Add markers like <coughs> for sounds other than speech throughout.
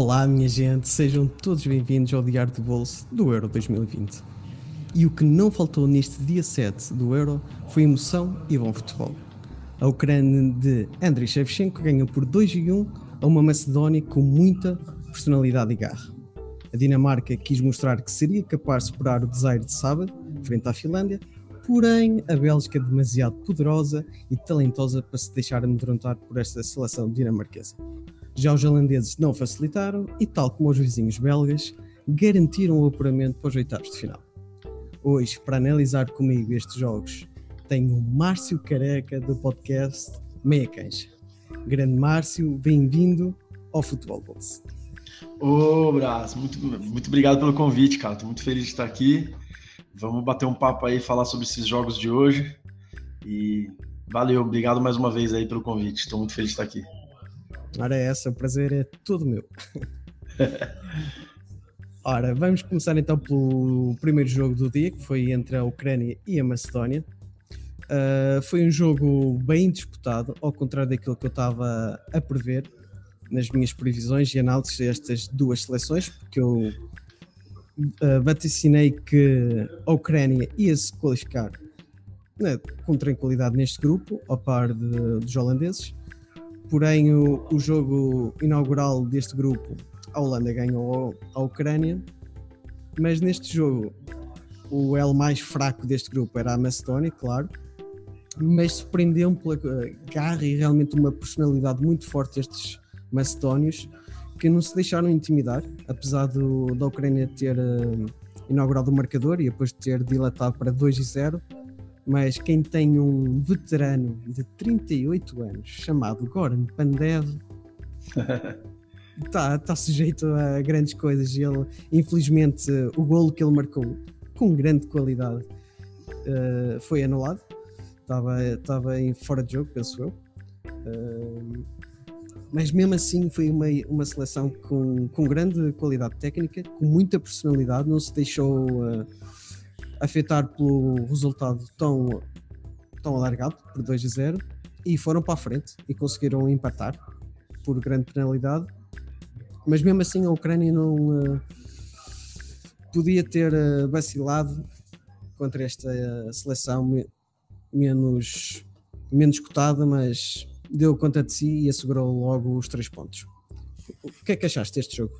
Olá, minha gente, sejam todos bem-vindos ao Diário de Bolso do Euro 2020. E o que não faltou neste dia 7 do Euro foi emoção e bom futebol. A Ucrânia de Andriy Shevchenko ganhou por 2 e 1 a uma Macedónia com muita personalidade e garra. A Dinamarca quis mostrar que seria capaz de superar o desaire de sábado, frente à Finlândia, porém a Bélgica é demasiado poderosa e talentosa para se deixar amedrontar por esta seleção dinamarquesa. Já os holandeses não facilitaram e, tal como os vizinhos belgas, garantiram o apuramento para os oitavos de final. Hoje, para analisar comigo estes jogos, tenho o Márcio Careca do podcast Meia Cancha. Grande Márcio, bem-vindo ao Futebol Bolsa. Ô, Brás, muito, muito obrigado pelo convite, cara. Tô muito feliz de estar aqui. Vamos bater um papo aí, falar sobre esses jogos de hoje. E valeu, obrigado mais uma vez aí pelo convite. Estou muito feliz de estar aqui. Ora, é essa, o prazer é todo meu. <laughs> Ora, vamos começar então pelo primeiro jogo do dia, que foi entre a Ucrânia e a Macedónia. Uh, foi um jogo bem disputado, ao contrário daquilo que eu estava a prever nas minhas previsões e análises destas duas seleções, porque eu uh, vaticinei que a Ucrânia ia se qualificar né, com tranquilidade neste grupo, ao par de, dos holandeses. Porém, o, o, jogo inaugural deste grupo, a Holanda ganhou a Ucrânia, mas neste jogo o L mais fraco deste grupo era a Macedónia, claro, mas surpreendeu-me pela eh, garra e realmente uma personalidade muito forte destes macedónios que não se deixaram intimidar, apesar do, da Ucrânia ter uh, inaugurado o marcador e depois de ter dilatado para 2 e 0 mas quem tem um veterano de 38 anos chamado Goran Pandev está <laughs> tá sujeito a grandes coisas. Ele, infelizmente, o golo que ele marcou com grande qualidade uh, foi anulado. Estava, estava em fora de jogo, penso eu. Uh, mas mesmo assim foi uma, uma seleção com, com grande qualidade técnica, com muita personalidade, não se deixou uh, afetar pelo resultado tão, tão alargado, por 2 a 0, e foram para a frente e conseguiram empatar por grande penalidade. Mas mesmo assim a Ucrânia não uh, podia ter uh, vacilado contra esta uh, seleção me menos, menos cotada, mas deu conta de si e assegurou logo os três pontos. O que é que achaste deste jogo?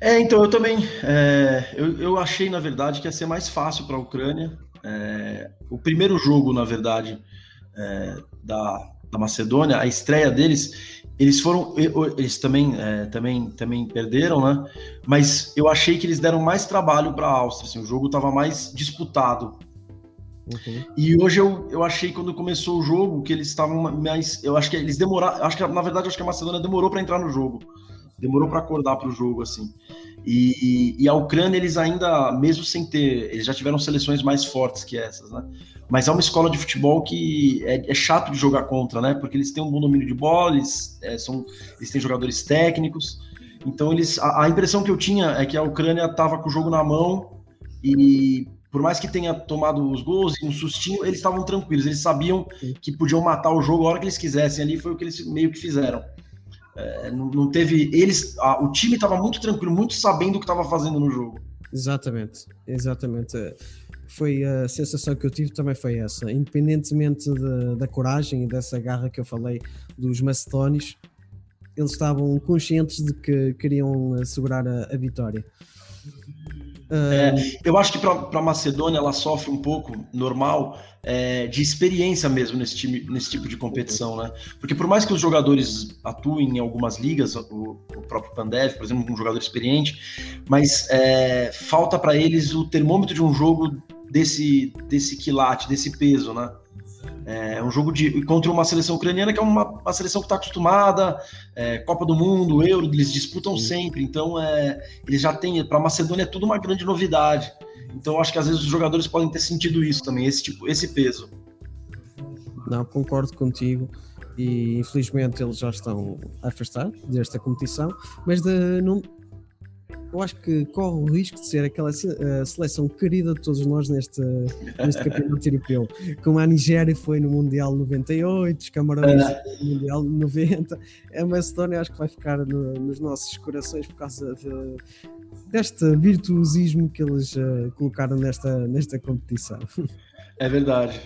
É, então eu também. É, eu, eu achei, na verdade, que ia ser mais fácil para a Ucrânia. É, o primeiro jogo, na verdade, é, da, da Macedônia, a estreia deles, eles foram. Eles também, é, também, também perderam, né? Mas eu achei que eles deram mais trabalho para a Áustria. Assim, o jogo estava mais disputado. Uhum. E hoje eu, eu achei, quando começou o jogo, que eles estavam mais. Eu acho que eles demoraram. Acho que, na verdade, acho que a Macedônia demorou para entrar no jogo demorou para acordar para o jogo assim. E, e, a Ucrânia eles ainda, mesmo sem ter, eles já tiveram seleções mais fortes que essas, né? Mas é uma escola de futebol que é, é chato de jogar contra, né? Porque eles têm um bom domínio de bola, eles, é, são, eles têm jogadores técnicos. Então eles, a, a impressão que eu tinha é que a Ucrânia estava com o jogo na mão e por mais que tenha tomado os gols e um sustinho, eles estavam tranquilos, eles sabiam que podiam matar o jogo a hora que eles quisessem ali, foi o que eles meio que fizeram. É, não, não, teve. Eles. A, o time estava muito tranquilo, muito sabendo o que estava fazendo no jogo. Exatamente, exatamente. Foi a sensação que eu tive também foi essa. Independentemente de, da coragem e dessa garra que eu falei dos macedónios, eles estavam conscientes de que queriam assegurar a, a vitória. É, eu acho que para a Macedônia ela sofre um pouco, normal, é, de experiência mesmo nesse, time, nesse tipo de competição, né? Porque por mais que os jogadores atuem em algumas ligas, o, o próprio Pandev, por exemplo, um jogador experiente, mas é, falta para eles o termômetro de um jogo desse, desse quilate, desse peso, né? É um jogo de contra uma seleção ucraniana que é uma, uma seleção que está acostumada, é, Copa do Mundo, Euro, eles disputam Sim. sempre. Então, é, eles já têm. Para a Macedônia é tudo uma grande novidade. Então, acho que às vezes os jogadores podem ter sentido isso também, esse tipo, esse peso. Não, concordo contigo e infelizmente eles já estão a afastar desta competição, mas de, não, eu acho que corre o risco de ser aquela seleção querida de todos nós neste, neste campeonato europeu. Como a Nigéria foi no Mundial 98, os Camarões no Mundial 90, a Macedónia acho que vai ficar no, nos nossos corações por causa de, deste virtuosismo que eles uh, colocaram nesta, nesta competição. É verdade.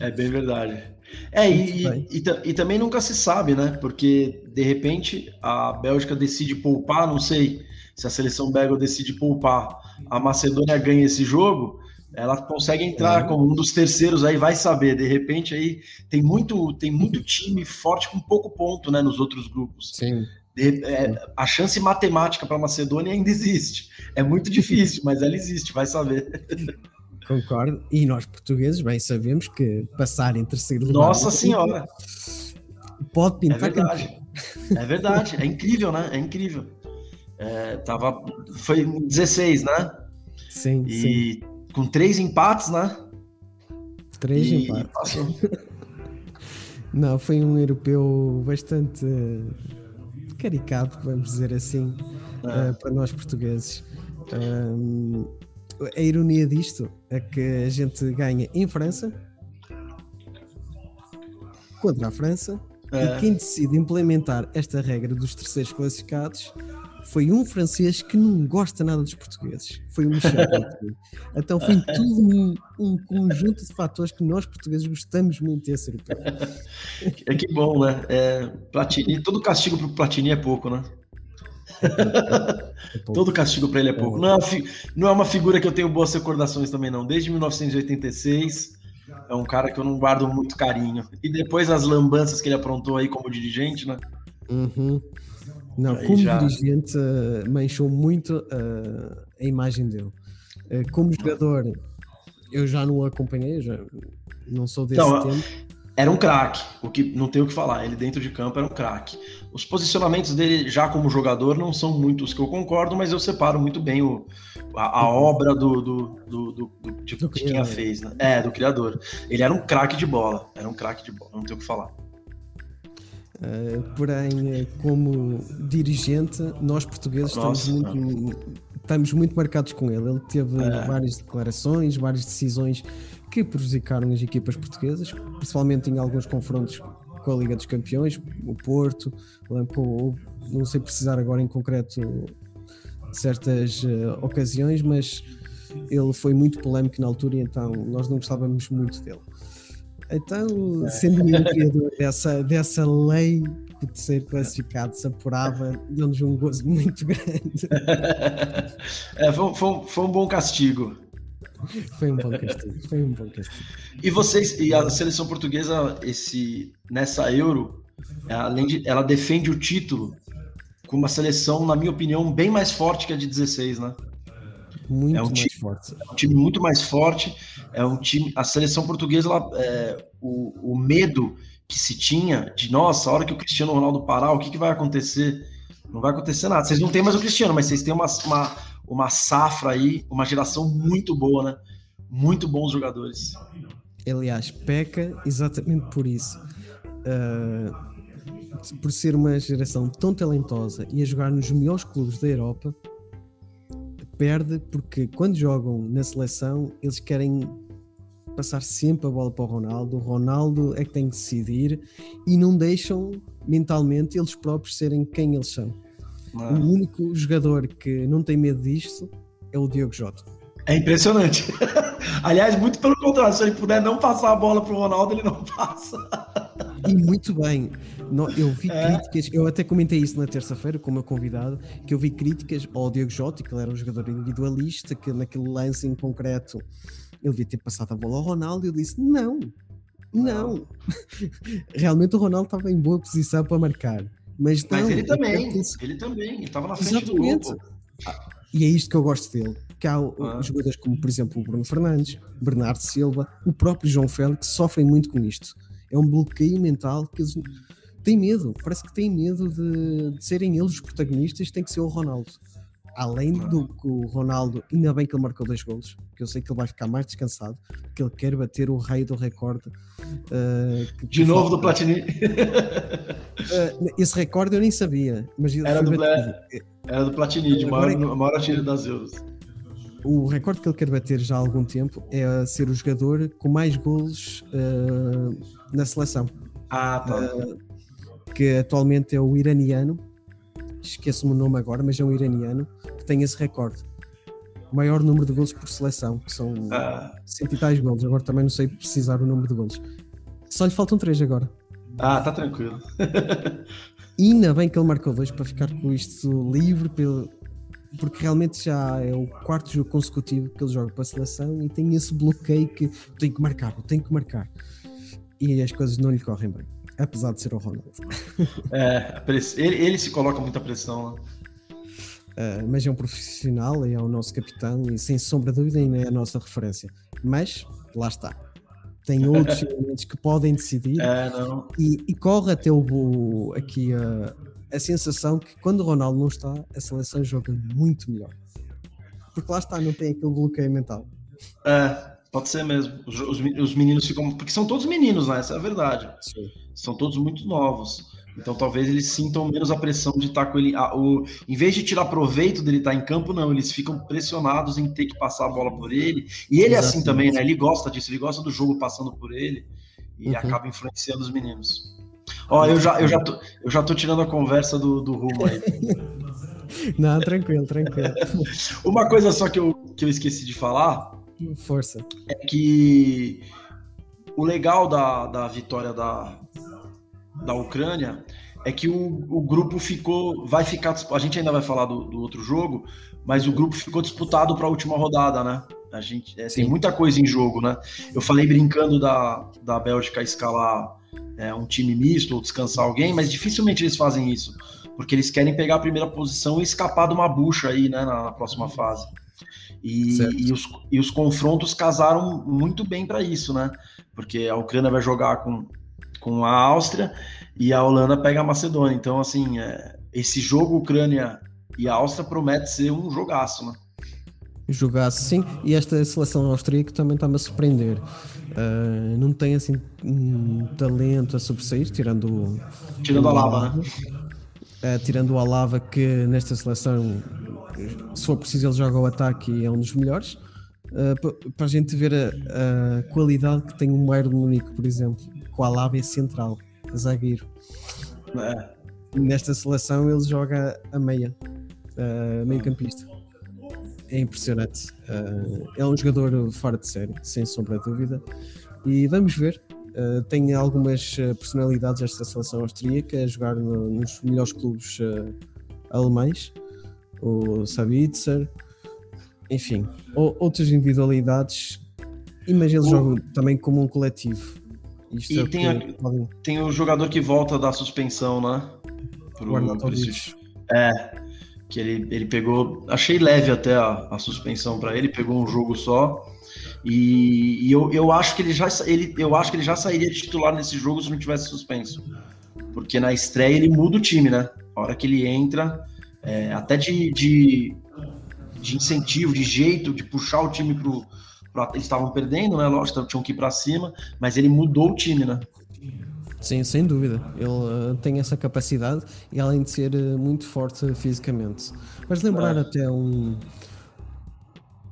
É bem verdade. É, e, e, e, também nunca se sabe, né? Porque de repente a Bélgica decide poupar, não sei se a seleção belga decide poupar, a Macedônia ganha esse jogo, ela consegue entrar é. como um dos terceiros aí, vai saber. De repente aí tem muito, tem muito <laughs> time forte com pouco ponto, né? Nos outros grupos. Sim. De, é, a chance matemática para a Macedônia ainda existe. É muito difícil, mas ela existe, vai saber. <laughs> Concordo. E nós portugueses bem sabemos que passar em terceiro lugar. Nossa Senhora! Pode pintar. É verdade. É verdade. É incrível, né? É incrível. É, tava, foi 16, né? Sim. E sim. com três empates, né? Três e empates. <laughs> Não, foi um europeu bastante caricato, vamos dizer assim, é. uh, para nós portugueses. Um, a ironia disto é que a gente ganha em França contra a França é. e quem decide implementar esta regra dos terceiros classificados foi um francês que não gosta nada dos portugueses. Foi um Michel <laughs> Então foi tudo um, um, conjunto de fatores que nós portugueses gostamos muito desse <laughs> europeu. É que bom, né? É, Platini, todo castigo para o Platini é pouco, né? É <laughs> Todo castigo para ele é pouco. É. Não é, uma, não é uma figura que eu tenho boas recordações também, não. Desde 1986, é um cara que eu não guardo muito carinho. E depois as lambanças que ele aprontou aí como dirigente, né? Uhum. Não, aí como já... dirigente, uh, manchou muito uh, a imagem dele. Uh, como jogador, eu já não o acompanhei, já não sou desse então, tempo era um craque, o que não tem o que falar. Ele dentro de campo era um craque. Os posicionamentos dele já como jogador não são muitos que eu concordo, mas eu separo muito bem o, a, a obra do, do, do, do, do de, de quem a fez, né? É, do criador. Ele era um craque de bola, era um craque de bola, não tem o que falar. Uh, porém, eh, como dirigente, nós portugueses Nossa, estamos, muito, estamos muito marcados com ele. Ele teve é. várias declarações, várias decisões que prejudicaram as equipas portuguesas, principalmente em alguns confrontos com a Liga dos Campeões, o Porto, ou, não sei precisar agora em concreto certas uh, ocasiões, mas ele foi muito polémico na altura e então nós não gostávamos muito dele. Então, sendo o criador dessa, dessa lei de ser classificado se apurava, deu-nos um gozo muito grande. É, foi, foi, foi um bom castigo. Foi um bom castigo, foi um bom castigo. E vocês, e a seleção portuguesa, esse, nessa Euro, além de, ela defende o título com uma seleção, na minha opinião, bem mais forte que a de 16, né? Muito é um mais time, forte. É um time muito mais forte. É um time. A seleção portuguesa, ela, é, o, o medo que se tinha de nossa, a hora que o Cristiano Ronaldo parar, o que, que vai acontecer? Não vai acontecer nada. Vocês não têm mais o Cristiano, mas vocês têm uma, uma uma safra aí, uma geração muito boa, né? Muito bons jogadores. Aliás, peca exatamente por isso. Uh, por ser uma geração tão talentosa e a jogar nos melhores clubes da Europa, perde porque quando jogam na seleção eles querem passar sempre a bola para o Ronaldo. O Ronaldo é que tem que decidir e não deixam mentalmente eles próprios serem quem eles são. O único jogador que não tem medo disto é o Diogo Jota. É impressionante. <laughs> Aliás, muito pelo contrário, se ele puder não passar a bola para o Ronaldo, ele não passa. E muito bem. Eu vi <laughs> é. críticas, eu até comentei isso na terça-feira com o meu convidado, que eu vi críticas ao Diogo Jota, que ele era um jogador individualista, que naquele lance em concreto ele devia ter passado a bola ao Ronaldo, e eu disse: não, não. <laughs> Realmente o Ronaldo estava em boa posição para marcar. Mas, Mas ele também, ele também, ele estava na frente Exatamente. do gol. E é isto que eu gosto dele, Porque há ah. jogadores como, por exemplo, o Bruno Fernandes, Bernardo Silva, o próprio João Félix sofrem muito com isto. É um bloqueio mental que eles têm medo, parece que têm medo de, de serem eles os protagonistas, tem que ser o Ronaldo. Além do que o Ronaldo, ainda bem que ele marcou dois golos, que eu sei que ele vai ficar mais descansado, que ele quer bater o rei do recorde. Uh, De novo falta. do Platini. uh, esse recorde eu nem sabia, mas era, do, era do Platini, de maior, é maior das euros. O recorde que ele quer bater já há algum tempo é ser o jogador com mais golos uh, na seleção. Ah, tá. que atualmente é o iraniano, esqueço-me o nome agora, mas é um iraniano que tem esse recorde. O maior número de gols por seleção, que são ah. cento e tais gols. Agora também não sei precisar o número de gols. Só lhe faltam três agora. Ah, tá tranquilo. <laughs> e ainda bem que ele marcou dois para ficar com isto livre, pelo... porque realmente já é o quarto jogo consecutivo que ele joga para a seleção e tem esse bloqueio que tem que marcar, tem que marcar. E as coisas não lhe correm bem apesar de ser o Ronaldo. <laughs> É, ele, ele se coloca muita pressão? Uh, mas é um profissional e é o nosso capitão e sem sombra de dúvida ainda é a nossa referência. Mas lá está. Tem <laughs> outros elementos que podem decidir é, e, e, corre até o, aqui a, a sensação que quando o Ronaldo não está, a seleção joga muito melhor. Porque lá está, não tem aquele bloqueio mental. É, Pode ser mesmo. Os, os, os, meninos ficam. Porque são todos meninos, né? Essa é a verdade. Sim. São todos muito novos. Então talvez eles sintam menos a pressão de estar com ele. A, o, em vez de tirar proveito dele estar em campo, não. Eles ficam pressionados em ter que passar a bola por ele. E ele Exatamente. é assim também, né? Ele gosta disso, ele gosta do jogo passando por ele e uhum. acaba influenciando os meninos. Ó, eu já, eu já, tô, eu já tô tirando a conversa do, do rumo aí. <laughs> não, tranquilo, tranquilo. Uma coisa só que eu, que eu esqueci de falar Força. É que o legal da, da vitória da, da Ucrânia é que o, o grupo ficou, vai ficar, a gente ainda vai falar do, do outro jogo, mas o grupo ficou disputado para a última rodada, né? A gente é, tem muita coisa em jogo, né? Eu falei brincando da, da Bélgica escalar é, um time misto ou descansar alguém, mas dificilmente eles fazem isso, porque eles querem pegar a primeira posição e escapar de uma bucha aí, né, na, na próxima fase. E, e, os, e os confrontos casaram muito bem para isso, né? Porque a Ucrânia vai jogar com, com a Áustria e a Holanda pega a Macedônia. Então, assim, é, esse jogo Ucrânia e Áustria promete ser um jogaço, né? Jogaço, sim. E esta seleção austríaca também está-me a surpreender. Uh, não tem assim um talento a sobressair, tirando tirando a lava, né? Uh, tirando o Alava que nesta seleção se for preciso, ele joga o ataque e é um dos melhores. Uh, para a gente ver a, a, qualidade que tem um Bayern Munique, por exemplo, com a Lábia central, zagueiro. É. Nesta seleção ele joga a meia, uh, meio campista. É impressionante. Uh, é um jogador fora de série, sem sombra de dúvida. E vamos ver. Tem algumas personalidades esta seleção austríaca a jogar no, nos melhores clubes alemães o Sabitzer, enfim, ou, outras individualidades, mas eles o... jogam também como um coletivo. Isto e é tem, a, tem o jogador que volta da suspensão, né? Pro, é, que ele, ele pegou, achei leve até a, a suspensão para ele, pegou um jogo só. E, e, eu, eu acho que ele já ele, eu acho que ele já sairia titular nesse jogo se não tivesse suspenso. Porque na estreia ele muda o time, né? A hora que ele entra, é, até de, de, de, incentivo, de jeito, de puxar o time pro. pro eles estavam perdendo, né? Lógico, tinham que ir para cima, mas ele mudou o time, né? Sim, sem dúvida. Ele uh, tem essa capacidade e além de ser uh, muito forte fisicamente. Mas lembrar é. até um.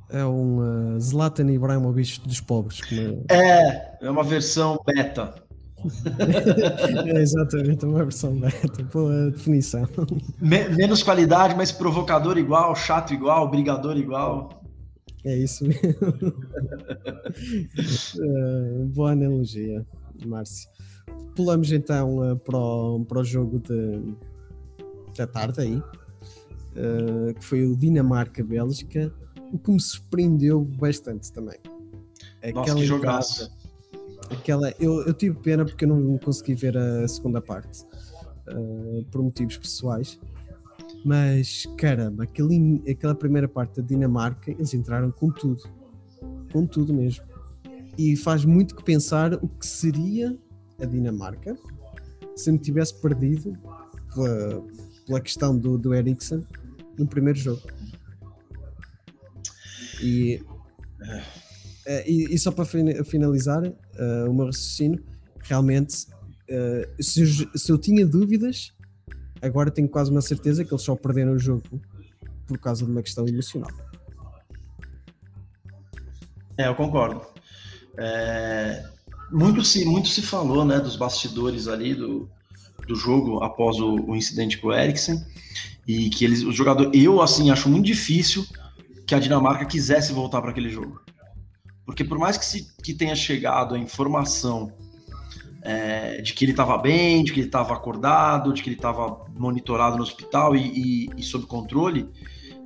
É um uh, Zlatan Ibrahimovic dos pobres. É, é uma versão beta é exatamente, uma versão beta, boa definição. menos qualidade, mas provocador igual, chato igual, brigador igual. É isso mesmo. uh, <laughs> boa analogia, Márcio. Pulamos então uh, para, o, para o jogo de, da tarde aí, uh, que foi o Dinamarca-Bélgica, o que me surpreendeu bastante também. Aquela Nossa, que jogaço Aquela, eu, eu tive pena porque eu não consegui ver a segunda parte uh, por motivos pessoais. Mas caramba, aquele, aquela primeira parte da Dinamarca, eles entraram com tudo. Com tudo mesmo. E faz muito que pensar o que seria a Dinamarca se não tivesse perdido pela, pela questão do, do Eriksen no primeiro jogo. E, e, e, só para finalizar uh, o meu raciocínio, realmente, uh, se, eu, se eu tinha dúvidas, agora tenho quase uma certeza que eles só perderam o jogo por causa de uma questão emocional. É, eu concordo. É, muito, se, muito se falou né, dos bastidores ali do, do jogo após o, o incidente com o Eriksen e que eles, o jogador, eu assim acho muito difícil que a Dinamarca quisesse voltar para aquele jogo, porque por mais que se que tenha chegado a informação é, de que ele estava bem, de que ele estava acordado, de que ele estava monitorado no hospital e, e, e, sob controle,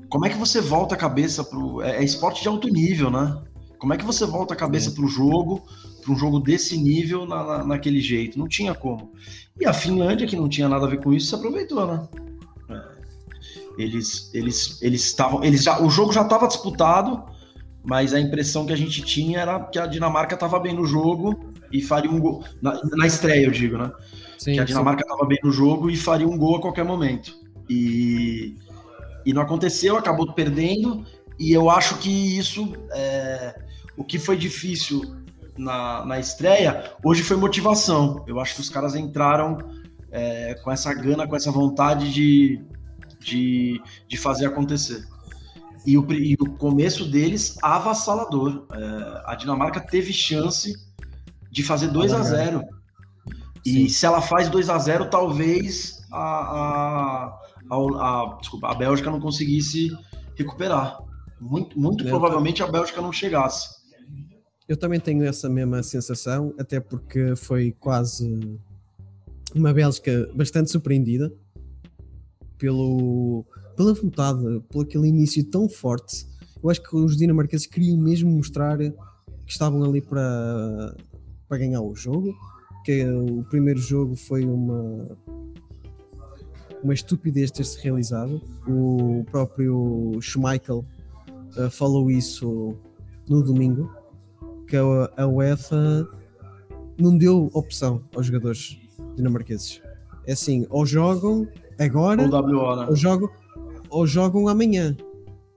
como é que você volta a cabeça para é, é esporte de alto nível, né? Como é que você volta a cabeça para o jogo, para um jogo desse nível, na, na, naquele jeito? Não tinha como. E a Finlândia, que não tinha nada a ver com isso, se aproveitou, né? É. Eles, eles, eles estavam, eles já, o jogo já estava disputado, mas a impressão que a gente tinha era que a Dinamarca estava bem no jogo e faria um gol na, na estreia, eu digo, né? Sim, que a Dinamarca estava bem no jogo e faria um gol a qualquer momento. E, e não aconteceu, acabou perdendo. E eu acho que isso, é, o que foi difícil na, na estreia, hoje foi motivação. Eu acho que os caras entraram é, com essa gana, com essa vontade de, de, de fazer acontecer. E o, e o começo deles avassalador. É, a Dinamarca teve chance de fazer 2 a 0 E se ela faz 2 a 0 talvez a, a, a, a, desculpa, a Bélgica não conseguisse recuperar. Muito, muito provavelmente a Bélgica não chegasse. Eu também tenho essa mesma sensação, até porque foi quase uma Bélgica bastante surpreendida pelo, pela vontade, por aquele início tão forte. Eu acho que os dinamarqueses queriam mesmo mostrar que estavam ali para, para ganhar o jogo, que o primeiro jogo foi uma uma estupidez ter-se realizado. O próprio Schmeichel uh, falou isso no domingo, que a, a UEFA não deu opção aos jogadores dinamarqueses. É assim, ou jogam agora, ou, né? ou, jogam, ou jogam amanhã.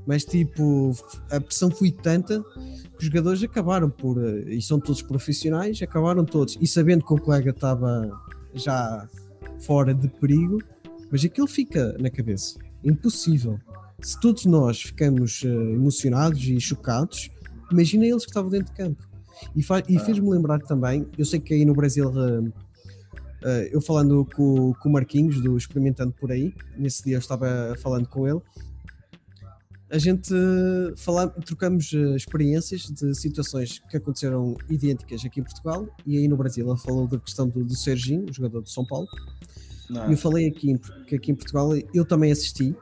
Mas tipo, a pressão foi tanta que os jogadores acabaram por, e são todos profissionais, acabaram todos, e sabendo que o colega estava já fora de perigo, mas aquilo fica na cabeça. Impossível. Se todos nós ficamos uh, emocionados e chocados, imagina eles que estavam dentro de campo. E, e ah. fez-me lembrar também, eu sei que aí no Brasil, uh, uh, eu falando com, com o Marquinhos, do Experimentando Por Aí, nesse dia eu estava falando com ele, a gente fala, trocamos experiências de situações que aconteceram idênticas aqui em Portugal e aí no Brasil. Ele falou da questão do, do Serginho, o jogador de São Paulo, não. Eu falei aqui que aqui em Portugal eu também assisti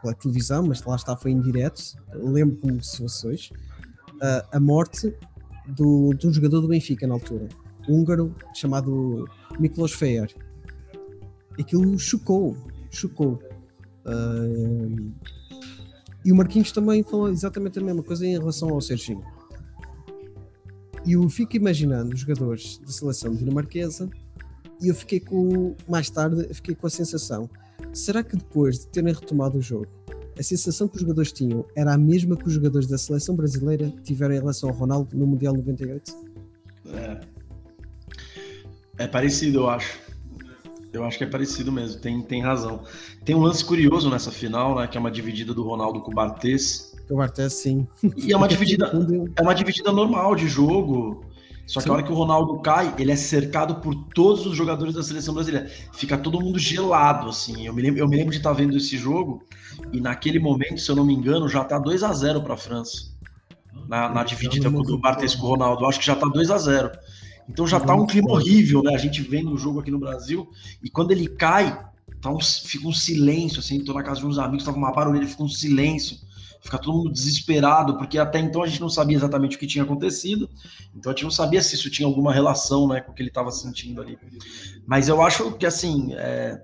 pela televisão, mas lá está, foi em direto. Lembro como se fosse hoje. Uh, a morte do, do jogador do Benfica na altura, húngaro chamado Miklos Feyer. Aquilo chocou, chocou. Uh, e o Marquinhos também falou exatamente a mesma coisa em relação ao Serginho. E eu fico imaginando os jogadores da seleção dinamarquesa e eu fiquei com, mais tarde, fiquei com a sensação: será que depois de terem retomado o jogo, a sensação que os jogadores tinham era a mesma que os jogadores da seleção brasileira tiveram em relação ao Ronaldo no Mundial 98? É, é parecido, eu acho. Eu acho que é parecido mesmo, tem, tem razão. Tem um lance curioso nessa final, né? Que é uma dividida do Ronaldo com o Bartes. O Bartes, sim. E é uma <laughs> dividida, é uma dividida normal de jogo. Só que Sim. a hora que o Ronaldo cai, ele é cercado por todos os jogadores da seleção brasileira. Fica todo mundo gelado, assim. Eu me lembro, eu me lembro de estar vendo esse jogo e naquele momento, se eu não me engano, já tá 2 a 0 para a França. Na, na dividida do Bartes com o Ronaldo. Eu acho que já tá 2 a 0 Então já tá um clima horrível, né? A gente vendo o jogo aqui no Brasil e quando ele cai, tá um, fica um silêncio, assim. Tô na casa de uns amigos, tava uma barulheira, fica um silêncio fica todo mundo desesperado, porque até então a gente não sabia exatamente o que tinha acontecido, então a gente não sabia se isso tinha alguma relação né, com o que ele estava sentindo ali. Mas eu acho que, assim, é...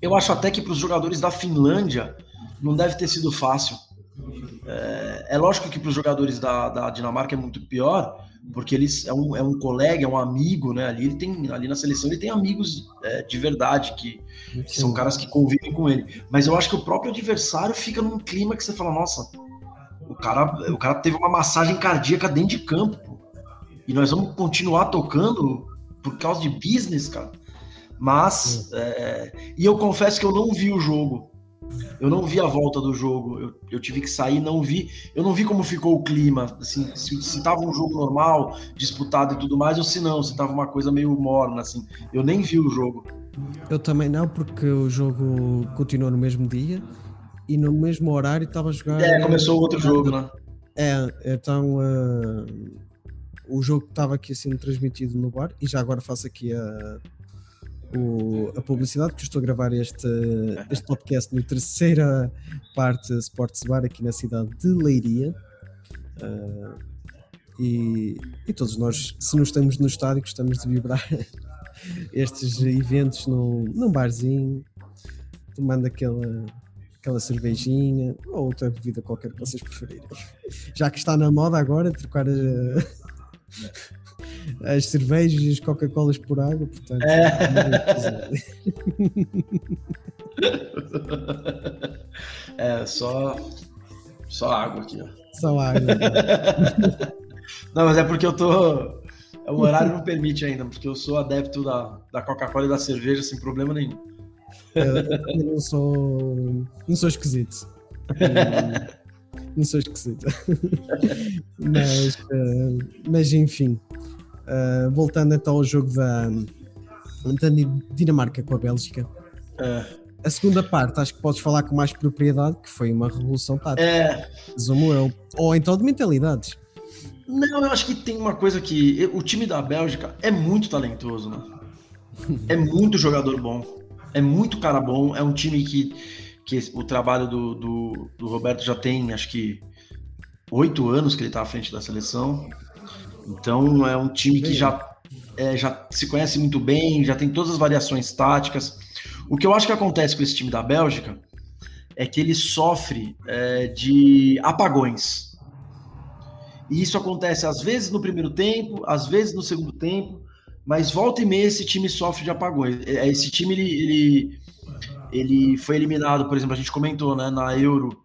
Eu acho até que para os jogadores da Finlândia não deve ter sido fácil. É, é lógico que para os jogadores da, da, Dinamarca é muito pior, porque eles é um, é um colega, é um amigo, né? Ali ele tem ali na seleção ele tem amigos é, de verdade que, que são caras que convivem com ele. Mas eu acho que o próprio adversário fica num clima que você fala, nossa, o cara, o cara teve uma massagem cardíaca dentro de campo, pô. e nós vamos continuar tocando por causa de business, cara. Mas, é, e eu confesso que eu não vi o jogo. Eu não vi a volta do jogo. Eu, eu tive que sair, não vi. Eu não vi como ficou o clima. Assim, se, se tava um jogo normal, disputado e tudo mais, ou se não, se tava uma coisa meio morna, assim. Eu nem vi o jogo. Eu também não, porque o jogo continuou no mesmo dia e no mesmo horário estava a jogar. É, começou outro jogo, né? É, então uh, o jogo estava aqui sendo transmitido no bar e já agora faço aqui a, o, a publicidade, que estou a gravar este, este podcast na terceira parte Sports Bar aqui na cidade de Leiria. Uh, e, e, todos nós, se não estamos no estádio, gostamos de vibrar <laughs> estes eventos num, num barzinho, tomando aquela, aquela cervejinha ou outra bebida qualquer que vocês preferirem. Já que está na moda agora, trocar. <laughs> as cervejas e as Coca-Colas por água, portanto. É, <laughs> é só, só água aqui, ó. Só água. <laughs> não, mas é porque eu tô. O horário não permite ainda, porque eu sou adepto da, da Coca-Cola e da cerveja sem problema nenhum. Eu não sou. Não sou esquisito. <laughs> Não sou esquisito. mas, uh, mas enfim. Uh, voltando então ao jogo da, da Dinamarca com a Bélgica. É. A segunda parte, acho que podes falar com mais propriedade, que foi uma revolução tática. É. Resumo eu. Ou então de mentalidades. Não, eu acho que tem uma coisa que. O time da Bélgica é muito talentoso, né? <laughs> É muito jogador bom. É muito cara bom. É um time que, que o trabalho do, do, do Roberto já tem, acho que, oito anos que ele está à frente da seleção. Então é um time que já, é, já se conhece muito bem, já tem todas as variações táticas. O que eu acho que acontece com esse time da Bélgica é que ele sofre é, de apagões. E isso acontece às vezes no primeiro tempo, às vezes no segundo tempo, mas volta e meia esse time sofre de apagões. É, esse time ele, ele, ele foi eliminado, por exemplo, a gente comentou né, na Euro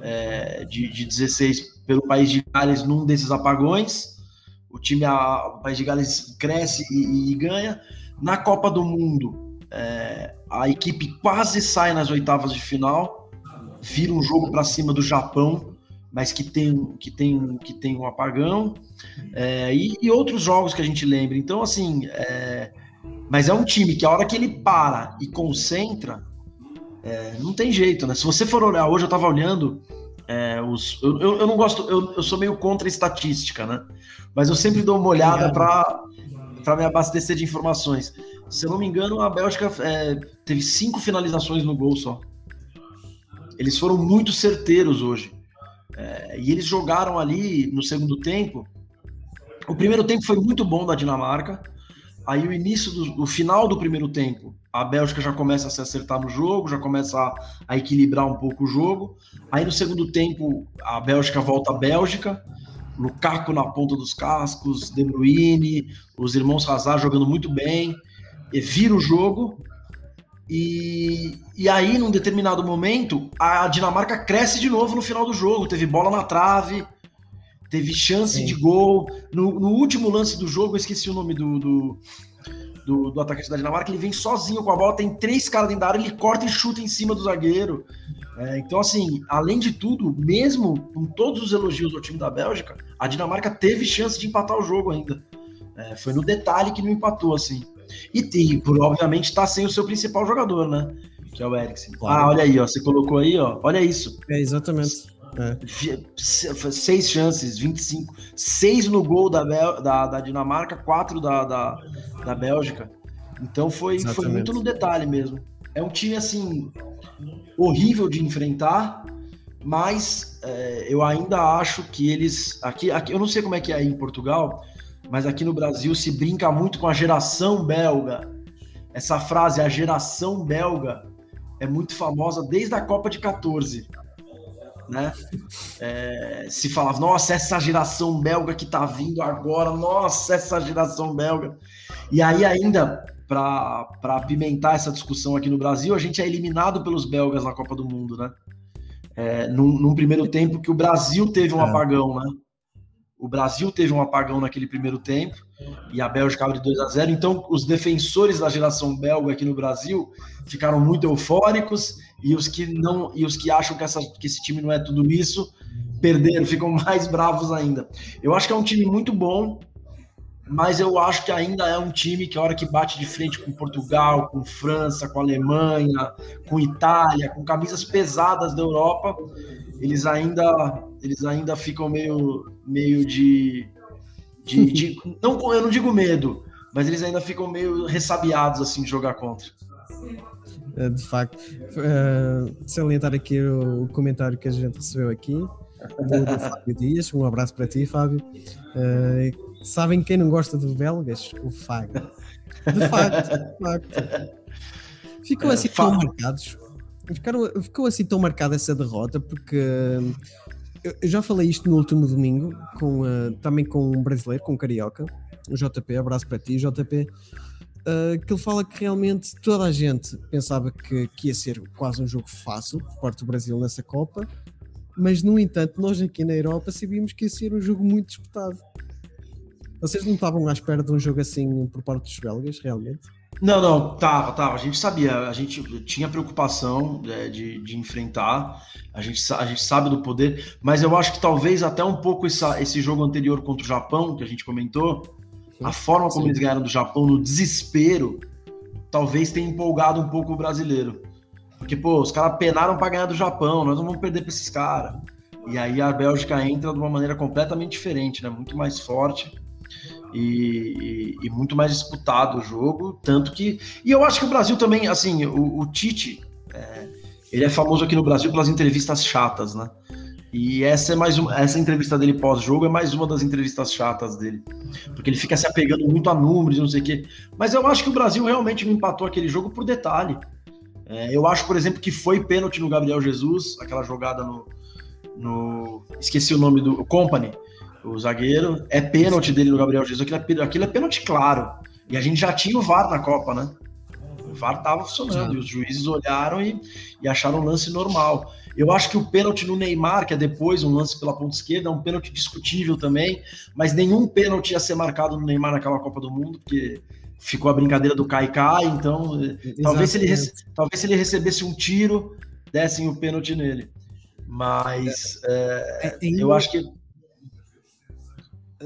é, de, de 16 pelo país de Gales num desses apagões o time, a, o País de Gales cresce e, e ganha. Na Copa do Mundo, é, a equipe quase sai nas oitavas de final, vira um jogo para cima do Japão, mas que tem, que tem, que tem um apagão, é, e, e, outros jogos que a gente lembra. Então, assim, é, mas é um time que a hora que ele para e concentra, é, não tem jeito, né? Se você for olhar, hoje eu estava olhando é, os, eu, eu, não gosto, eu, eu sou meio contra estatística, né? mas eu sempre dou uma olhada para me abastecer de informações. Se eu não me engano, a Bélgica é, teve cinco finalizações no gol só. Eles foram muito certeiros hoje. É, e eles jogaram ali no segundo tempo. O primeiro tempo foi muito bom da Dinamarca. Aí o início do o final do primeiro tempo, a Bélgica já começa a se acertar no jogo, já começa a, a equilibrar um pouco o jogo. Aí no segundo tempo, a Bélgica volta à Bélgica. Lukaku na ponta dos cascos, De Bruyne, os irmãos Hazard jogando muito bem, e vira o jogo. E, e aí, num determinado momento, a Dinamarca cresce de novo no final do jogo. Teve bola na trave, teve chance Sim. de gol. No, no, último lance do jogo, eu esqueci o nome do, do, do, do atacante da Dinamarca, ele vem sozinho com a bola, tem três caras dentro da área, ele corta e chuta em cima do zagueiro. É, então, assim, além de tudo, mesmo com todos os elogios ao time da Bélgica, a Dinamarca teve chance de empatar o jogo ainda. É, foi no detalhe que não empatou, assim. E, e por, obviamente, está sem o seu principal jogador, né? Que é o Eriksen. Ah, olha aí, ó. Você colocou aí, ó. Olha isso. É, exatamente. É. Seis chances, 25. Seis no gol da, Bel, da, da Dinamarca, quatro da, da, da Bélgica. Então foi, foi muito no detalhe mesmo. É um time, assim, horrível de enfrentar, mas é, eu ainda acho que eles. Aqui, aqui, eu não sei como é que é aí em Portugal, mas aqui no Brasil se brinca muito com a geração belga. Essa frase, a geração belga, é muito famosa desde a Copa de 14. Né? É, se falava, nossa, essa geração belga que tá vindo agora, nossa, essa geração belga. E aí, ainda, para apimentar essa discussão aqui no Brasil, a gente é eliminado pelos belgas na Copa do Mundo, né? É, num, num primeiro tempo que o Brasil teve um é. apagão, né? O Brasil teve um apagão naquele primeiro tempo e a Bélgica abre 2 a 0. Então, os defensores da geração belga aqui no Brasil ficaram muito eufóricos e os que não e os que acham que, essa, que esse time não é tudo isso perderam, ficam <laughs> mais bravos ainda. Eu acho que é um time muito bom, mas eu acho que ainda é um time que a hora que bate de frente com Portugal, com França, com Alemanha, com Itália, com camisas pesadas da Europa, eles ainda eles ainda ficam meio meio de de, de, não, eu não digo medo, mas eles ainda ficam meio ressabiados assim de jogar contra. É, de facto, uh, salientar aqui o comentário que a gente recebeu aqui do, Fábio Dias. Um abraço para ti, Fábio. Uh, sabem quem não gosta de belgas? O Fábio. De facto, de facto. Ficou assim tão marcados. Ficaram, ficou assim tão marcada essa derrota porque eu já falei isto no último domingo, com, uh, também com um brasileiro, com um carioca, o JP, abraço para ti, JP, uh, que ele fala que realmente toda a gente pensava que, que ia ser quase um jogo fácil por parte do Brasil nessa Copa, mas no entanto, nós aqui na Europa sabíamos que ia ser um jogo muito disputado. Vocês não estavam à espera de um jogo assim por parte dos belgas, realmente? Não, não, tava, tava. A gente sabia, a gente tinha preocupação é, de, de enfrentar, a gente, a gente sabe do poder, mas eu acho que talvez até um pouco essa, esse jogo anterior contra o Japão, que a gente comentou, a forma como Sim. eles ganharam do Japão no desespero, talvez tenha empolgado um pouco o brasileiro. Porque, pô, os caras penaram para ganhar do Japão, nós não vamos perder para esses caras. E aí a Bélgica entra de uma maneira completamente diferente, né? Muito mais forte e, e, muito mais disputado o jogo, tanto que e eu acho que o Brasil também, assim, o, o Tite, é, ele é famoso aqui no Brasil pelas entrevistas chatas, né? E essa é mais uma, essa entrevista dele pós-jogo é mais uma das entrevistas chatas dele, porque ele fica se apegando muito a números, não sei o quê. Mas eu acho que o Brasil realmente me empatou aquele jogo por detalhe. É, eu acho, por exemplo, que foi pênalti no Gabriel Jesus, aquela jogada no, no esqueci o nome do Company, o zagueiro. É pênalti dele no Gabriel Jesus. Aquilo é, aquilo é pênalti claro. E a gente já tinha o VAR na Copa, né? O VAR estava funcionando e os juízes olharam e, e acharam o lance normal. Eu acho que o pênalti no Neymar, que é depois um lance pela ponta esquerda, é um pênalti discutível também, mas nenhum pênalti ia ser marcado no Neymar naquela Copa do Mundo, porque ficou a brincadeira do Kai Kai, então talvez se, ele, talvez se ele recebesse um tiro, dessem o pênalti nele. Mas é, é, eu acho que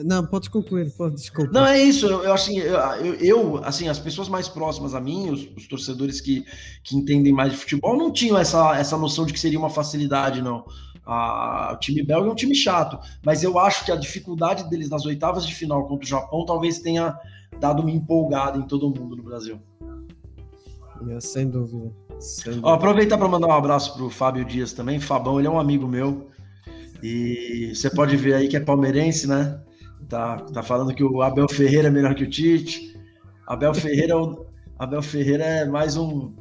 não, podes concluir, pode desculpa. Não, é isso. Eu, assim, eu, eu, assim, as pessoas mais próximas a mim, os, os, torcedores que, que entendem mais de futebol, não tinham essa, essa noção de que seria uma facilidade, não. A, o time belga é um time chato, mas eu acho que a dificuldade deles nas oitavas de final contra o Japão talvez tenha dado uma empolgada em todo mundo no Brasil. É, sem dúvida. Sem dúvida. Ó, aproveitar para mandar um abraço para o Fábio Dias também. Fabão, ele é um amigo meu. E você pode ver aí que é palmeirense, né? Tá, tá falando que o Abel Ferreira é melhor que o Tite. Abel Ferreira, é Abel Ferreira é mais um,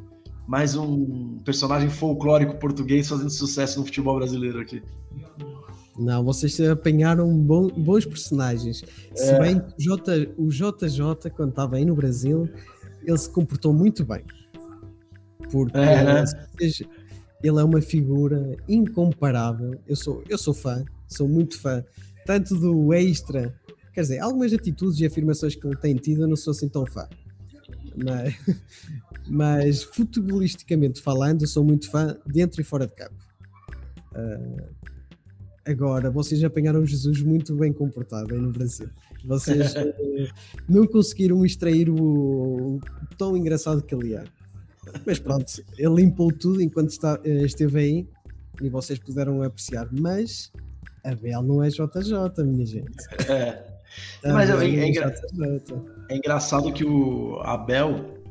mais um personagem folclórico português fazendo sucesso no futebol brasileiro aqui. Não, vocês apanharam bons personagens. É. Se bem que o, J, o JJ, quando estava aí no Brasil, ele se comportou muito bem. Porque é, né? ele é uma figura incomparável. Eu sou, eu sou fã, sou muito fã tanto do extra, quer dizer, algumas atitudes e afirmações que ele tem tido eu não sou assim tão fã. Mas, <laughs> mas futebolisticamente falando, eu sou muito fã dentro e fora de campo. Uh, agora, vocês apanharam Jesus muito bem comportado aí no Brasil. Vocês <laughs> não conseguiram extrair o, o tão engraçado que ele é. Mas pronto, ele limpou tudo enquanto está, eh, esteve aí e vocês puderam apreciar. Mas Abel não é JJ, minha gente. É. Mas é, é, engra... é, engraçado que o Abel,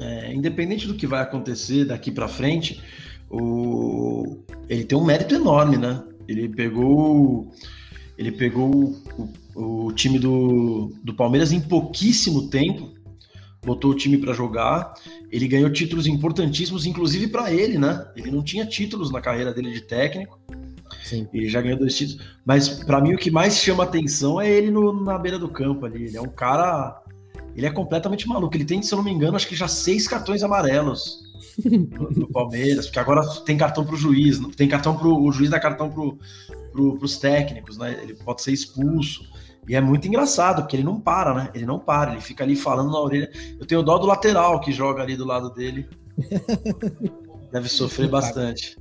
é, independente do que vai acontecer daqui para frente, o... ele tem um mérito enorme, né? Ele pegou, ele pegou o, o time do, do Palmeiras em pouquíssimo tempo, botou o time para jogar ele ganhou títulos importantíssimos, inclusive para ele, né? Ele não tinha títulos na carreira dele de técnico. Sim. Ele já ganhou dois títulos. Mas para mim o que mais chama atenção é ele no, na beira do campo ali. Ele é um cara. Ele é completamente maluco. Ele tem, se eu não me engano, acho que já seis cartões amarelos no, no <laughs> Palmeiras, porque agora tem cartão para o juiz, tem cartão para o juiz dá cartão para pro, os técnicos, né? Ele pode ser expulso. E é muito engraçado, porque ele não para, né? Ele não para, ele fica ali falando na orelha. Eu tenho dó do lateral que joga ali do lado dele. <laughs> Deve sofrer bastante.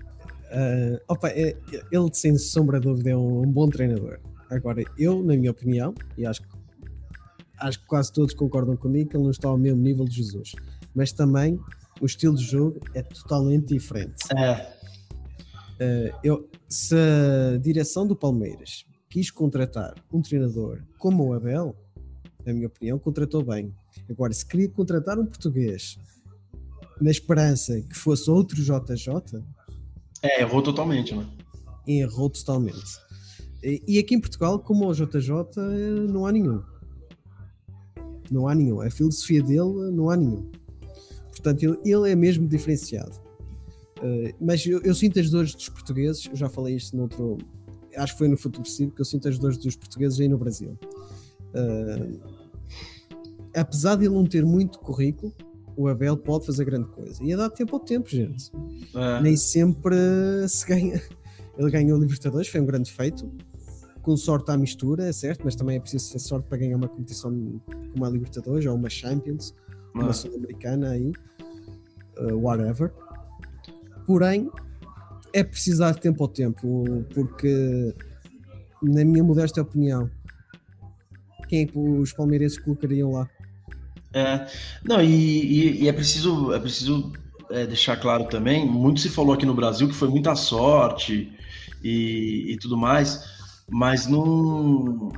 Uh, opa, é, ele, sem sombra de dúvida, é um, um, bom treinador. Agora, eu, na minha opinião, e acho que, acho que quase todos concordam comigo, que ele não está ao mesmo nível de Jesus. Mas também o estilo de jogo é totalmente diferente. É. Uh, eu, se a direção do Palmeiras quis contratar um treinador como o Abel, na minha opinião, contratou bem. Agora, se queria contratar um português na esperança que fosse outro JJ. É, errou totalmente, né? Errou totalmente. E aqui em Portugal, como o JJ, não há nenhum. Não há nenhum. A filosofia dele não há nenhum. Portanto, ele, é mesmo diferenciado. Uh, mas eu, eu, sinto as dores dos portugueses, eu já falei isto no outro, acho que foi no Futuro Possível, que eu sinto as dores dos portugueses aí no Brasil. Uh, apesar de ele não ter muito currículo, o Abel pode fazer grande coisa. E a dar tempo ao tempo, gente. É. Nem sempre se ganha. <laughs> Ele ganhou o Libertadores, foi um grande feito. Com sorte à mistura, é certo, mas também é preciso ter sorte para ganhar uma competição como a Libertadores ou uma Champions, é. uma Sul-Americana aí, uh, whatever. Porém, é precisar de tempo ao tempo, porque, na minha modesta opinião, quem é que os palmeirenses colocariam lá? É, não, e, e, e é preciso, é preciso é, deixar claro também, muito se falou aqui no Brasil que foi muita sorte e, e tudo mais, mas não,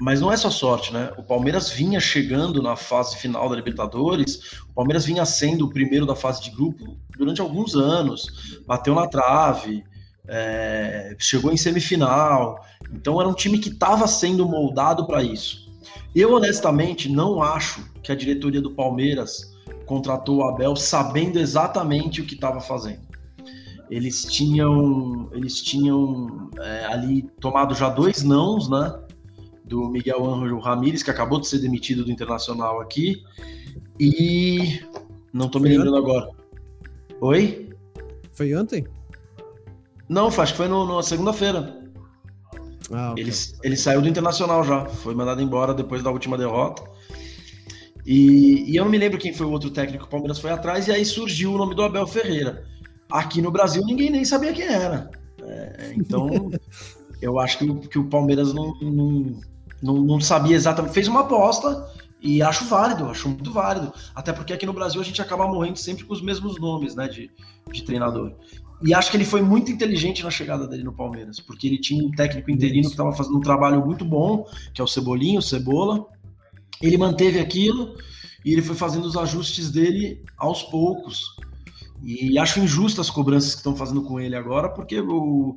mas não é só sorte, né? O Palmeiras vinha chegando na fase final da Libertadores, o Palmeiras vinha sendo o primeiro da fase de grupo durante alguns anos, bateu na trave, é, chegou em semifinal, então era um time que estava sendo moldado para isso. Eu honestamente não acho que a diretoria do Palmeiras contratou o Abel sabendo exatamente o que estava fazendo. Eles tinham, eles tinham é, ali tomado já dois nãos, né? Do Miguel Ângelo Ramírez, que acabou de ser demitido do Internacional aqui. E não estou me lembrando agora. Oi? Foi ontem? Não, acho que foi no, na segunda-feira. Ah, okay. ele, ele saiu do Internacional já, foi mandado embora depois da última derrota. E, e eu não me lembro quem foi o outro técnico que o Palmeiras foi atrás, e aí surgiu o nome do Abel Ferreira. Aqui no Brasil ninguém nem sabia quem era. É, então, <laughs> eu acho que, que o Palmeiras não, não, não, não sabia exatamente. Fez uma aposta e acho válido, acho muito válido. Até porque aqui no Brasil a gente acaba morrendo sempre com os mesmos nomes né, de, de treinador. E acho que ele foi muito inteligente na chegada dele no Palmeiras, porque ele tinha um técnico interino que estava fazendo um trabalho muito bom, que é o Cebolinho, o Cebola. Ele manteve aquilo e ele foi fazendo os ajustes dele aos poucos. E acho injusto as cobranças que estão fazendo com ele agora, porque o,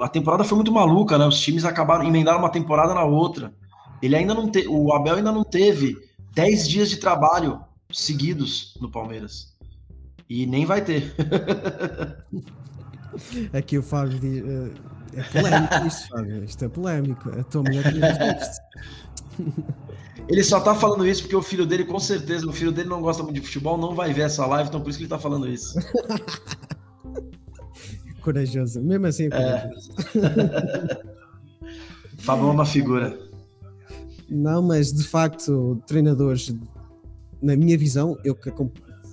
a temporada foi muito maluca, né? Os times acabaram emendaram uma temporada na outra. Ele ainda não te, o Abel ainda não teve 10 dias de trabalho seguidos no Palmeiras. E nem vai ter. <laughs> Aqui o Fábio diz. Uh, é polêmico isso, Fábio. Isto é polêmico. A tua mulher <laughs> Ele só tá falando isso porque o filho dele, com certeza, o filho dele não gosta muito de futebol, não vai ver essa live, então por isso que ele tá falando isso. <laughs> corajoso. Mesmo assim é, é. corajoso. É. <laughs> Fábio é uma figura. Não, mas de facto, treinadores, na minha visão, eu que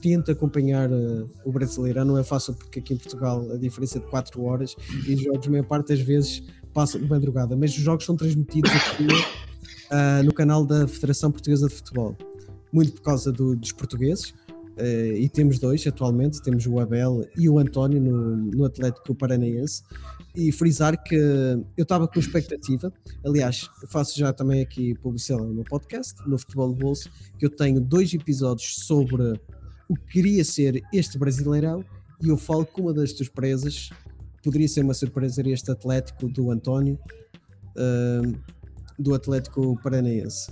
tento acompanhar uh, o brasileiro, não é fácil porque aqui em Portugal a diferença é de 4 horas e os jogos, a maior parte das vezes, passam de madrugada, mas os jogos são transmitidos aqui uh, <coughs> no canal da Federação Portuguesa de Futebol, muito por causa do, dos portugueses. Uh, e temos dois atualmente, temos o Abel e o António no, no Atlético Paranaense e frisar que eu estava com expectativa. Aliás, faço já também aqui publicidade no meu podcast, no Futebol Bolso, que eu tenho dois episódios sobre o que queria ser este Brasileirão e eu falo que uma das surpresas poderia ser uma surpresa este Atlético do António, uh, do Atlético Paranaense,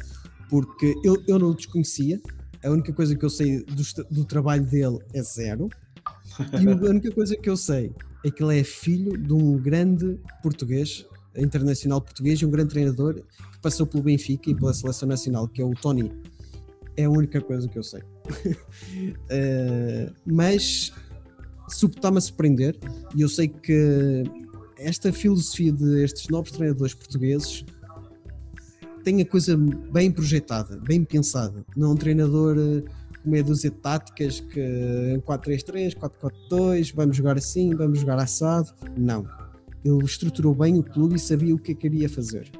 porque eu, eu não o desconhecia. A única coisa que eu sei do, do trabalho dele é zero. E a única coisa que eu sei é que ele é filho de um grande português, internacional português, e um grande treinador que passou pelo Benfica e pela seleção nacional, que é o Tony. É a única coisa que eu sei. uh, <laughs> mas a surpreender e eu sei que esta filosofia destes novos treinadores portugueses tem a coisa bem projetada, bem pensada. Não é um treinador eh, com meia dúzia de táticas que 4-3-3, 4-4-2, vamos jogar assim, vamos jogar assado. Não. Ele estruturou bem o clube e sabia o que é queria fazer.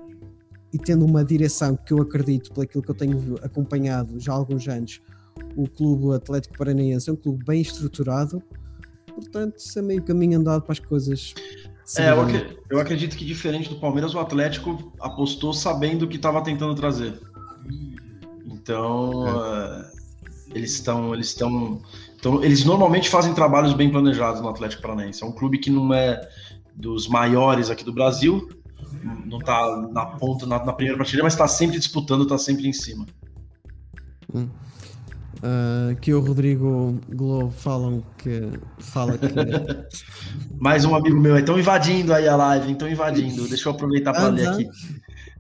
E tendo uma direção que eu acredito, pelo aquilo que eu tenho acompanhado já há alguns anos, o Clube Atlético Paranaense é um clube bem estruturado, portanto, isso é meio caminho andado para as coisas é, eu, ac eu, acredito que diferente do Palmeiras, o Atlético apostou sabendo o que estava tentando trazer. Então, é. uh, eles estão, eles estão, então, eles normalmente fazem trabalhos bem planejados no Atlético Paranaense. É um clube que não é dos maiores aqui do Brasil, não está na ponta, na, na primeira prateleira, mas está sempre disputando, está sempre em cima. Hum. Uh, que o Rodrigo Globo falam que fala que <laughs> mais um amigo meu, estão invadindo aí a live, estão invadindo. Deixa eu aproveitar para ler aqui.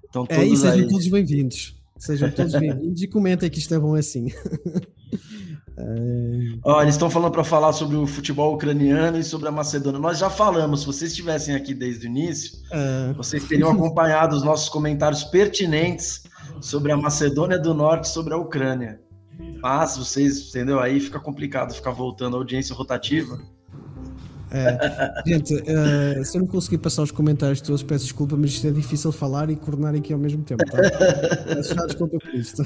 Estão todos é isso, sejam aí. todos bem-vindos. Sejam todos <laughs> bem-vindos e comentem que estavam assim. Ó, eles estão falando para falar sobre o futebol ucraniano e sobre a Macedônia. Nós já falamos, se vocês estivessem aqui desde o início, uh... vocês teriam acompanhado os nossos comentários pertinentes sobre a Macedônia do Norte e sobre a Ucrânia. Mas vocês, entendeu? Aí fica complicado ficar voltando a audiência rotativa. É. Gente, uh, se eu não conseguir passar os comentários todos, peço desculpa, mas isto é difícil falar e coordenar aqui ao mesmo tempo. Tá? Peço desculpa por isto.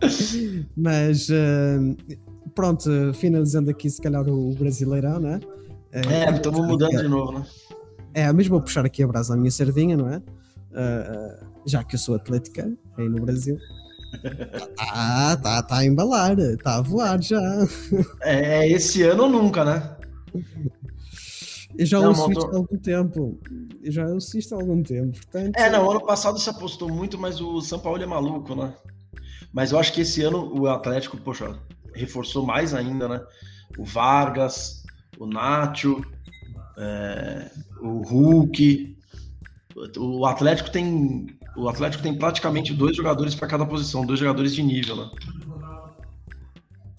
<laughs> mas uh, pronto, finalizando aqui, se calhar o Brasileirão, né? É, estamos mudando de novo, né? É, mesmo vou puxar aqui a brasa à minha sardinha, não é? Uh, já que eu sou atlética aí no Brasil. Ah, <laughs> tá, tá a embalar, tá a voar já. É, esse ano ou nunca, né? Eu já não, ouço isto há algum tempo. Eu já ouço isto há algum tempo. Portanto... É, não, ano passado se apostou muito, mas o São Paulo é maluco, né? Mas eu acho que esse ano o Atlético, poxa, reforçou mais ainda, né? O Vargas, o Nacho, é, o Hulk. O Atlético tem o Atlético tem praticamente dois jogadores para cada posição, dois jogadores de nível, né?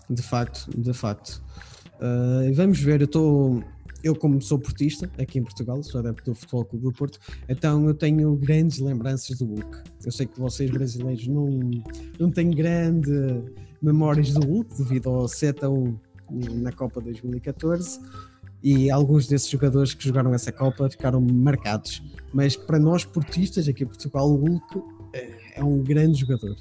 De facto, de facto. Uh, vamos ver, eu estou. Eu, como sou portista aqui em Portugal, sou adepto do Futebol Clube do Porto, então eu tenho grandes lembranças do Hulk. Eu sei que vocês brasileiros não, não têm grande memórias do Hulk devido ao 7 a 1 na Copa 2014 e alguns desses jogadores que jogaram essa Copa ficaram marcados. Mas para nós portistas aqui em Portugal, o Hulk é, é um grande jogador.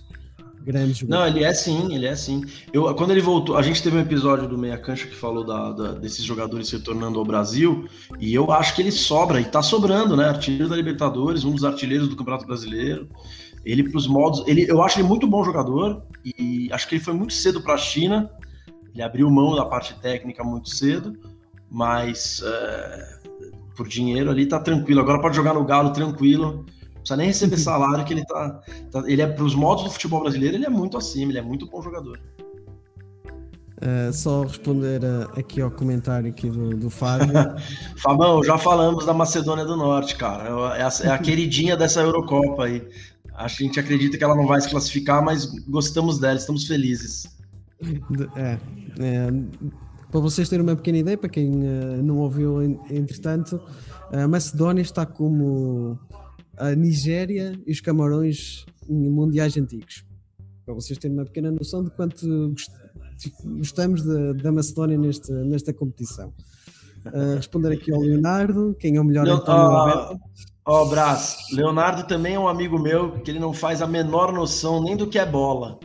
Grande jogador. Não, ele é sim, ele é sim. Eu, quando ele voltou, a gente teve um episódio do Meia Cancha que falou da, da, desses jogadores retornando ao Brasil, e eu acho que ele sobra, e tá sobrando, né? Artilheiro da Libertadores, um dos artilheiros do Campeonato Brasileiro. Ele, pros modos, ele, eu acho ele muito bom jogador, e acho que ele foi muito cedo para a China. Ele abriu mão da parte técnica muito cedo mas é, por dinheiro ali tá tranquilo. Agora pode jogar no Galo tranquilo, precisa nem receber salário, que ele tá. tá ele é para os modos do futebol brasileiro, ele é muito acima, ele é muito bom jogador. Uh, só responder uh, aqui ao comentário aqui do, do Fábio. <laughs> Fabão, já falamos da Macedônia do Norte, cara. É a, é a queridinha dessa Eurocopa aí. A gente acredita que ela não vai se classificar, mas gostamos dela, estamos felizes. É, é para vocês terem uma pequena ideia, para quem uh, não ouviu entretanto, a Macedónia está como a Nigéria e os Camarões em mundiais antigos. Para vocês terem uma pequena noção de quanto gostamos da Macedónia neste, nesta competição. Uh, responder aqui ao Leonardo, quem é o melhor Leo, António Ó, oh, Brás, Leonardo também é um amigo meu que ele não faz a menor noção nem do que é bola.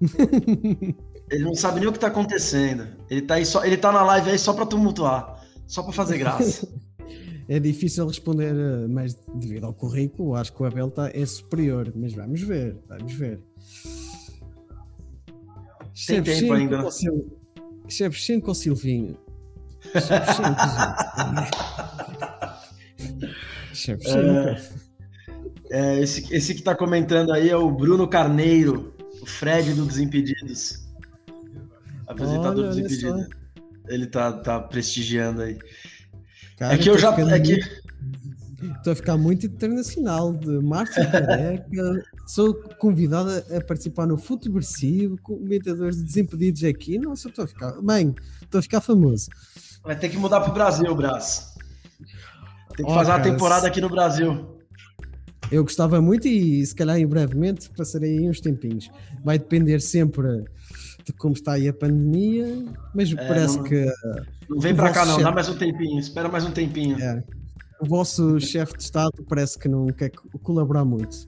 <laughs> Ele não sabe nem o que tá acontecendo. Ele tá, aí só, ele tá na live aí só pra tumultuar, só pra fazer graça. <laughs> é difícil responder, eh, mas devido ao currículo, acho que o Abel tá, é superior. Mas vamos ver, vamos ver. Tem tempo ainda, né? Shevchenko ou Silvinho? Shevchenko. <laughs> É, é, esse, esse que tá comentando aí é o Bruno Carneiro O Fred do Desimpedidos. Apresentador Olha, dos olha Desimpedidos. Ele tá, tá prestigiando aí. Cara, é que eu já. É que, Estou a ficar muito internacional. De Márcio <laughs> Careca, sou convidada a participar no Futeversivo, comentadores de Desimpedidos aqui. Nossa, estou a ficar. Bem, estou a ficar famoso. vai ter que mudar pro Brasil, Brás. Tem que Ó, fazer uma cara, temporada se- aqui no Brasil. Eu gostava muito e se calhar em brevemente passarei aí uns tempinhos. Vai depender sempre de como está aí a pandemia, mas parece É, não- que Não vem O pra cá, não. chefe- Dá mais um tempinho. Espera mais um tempinho. é, o vosso chefe de Estado parece que não quer co- colaborar muito.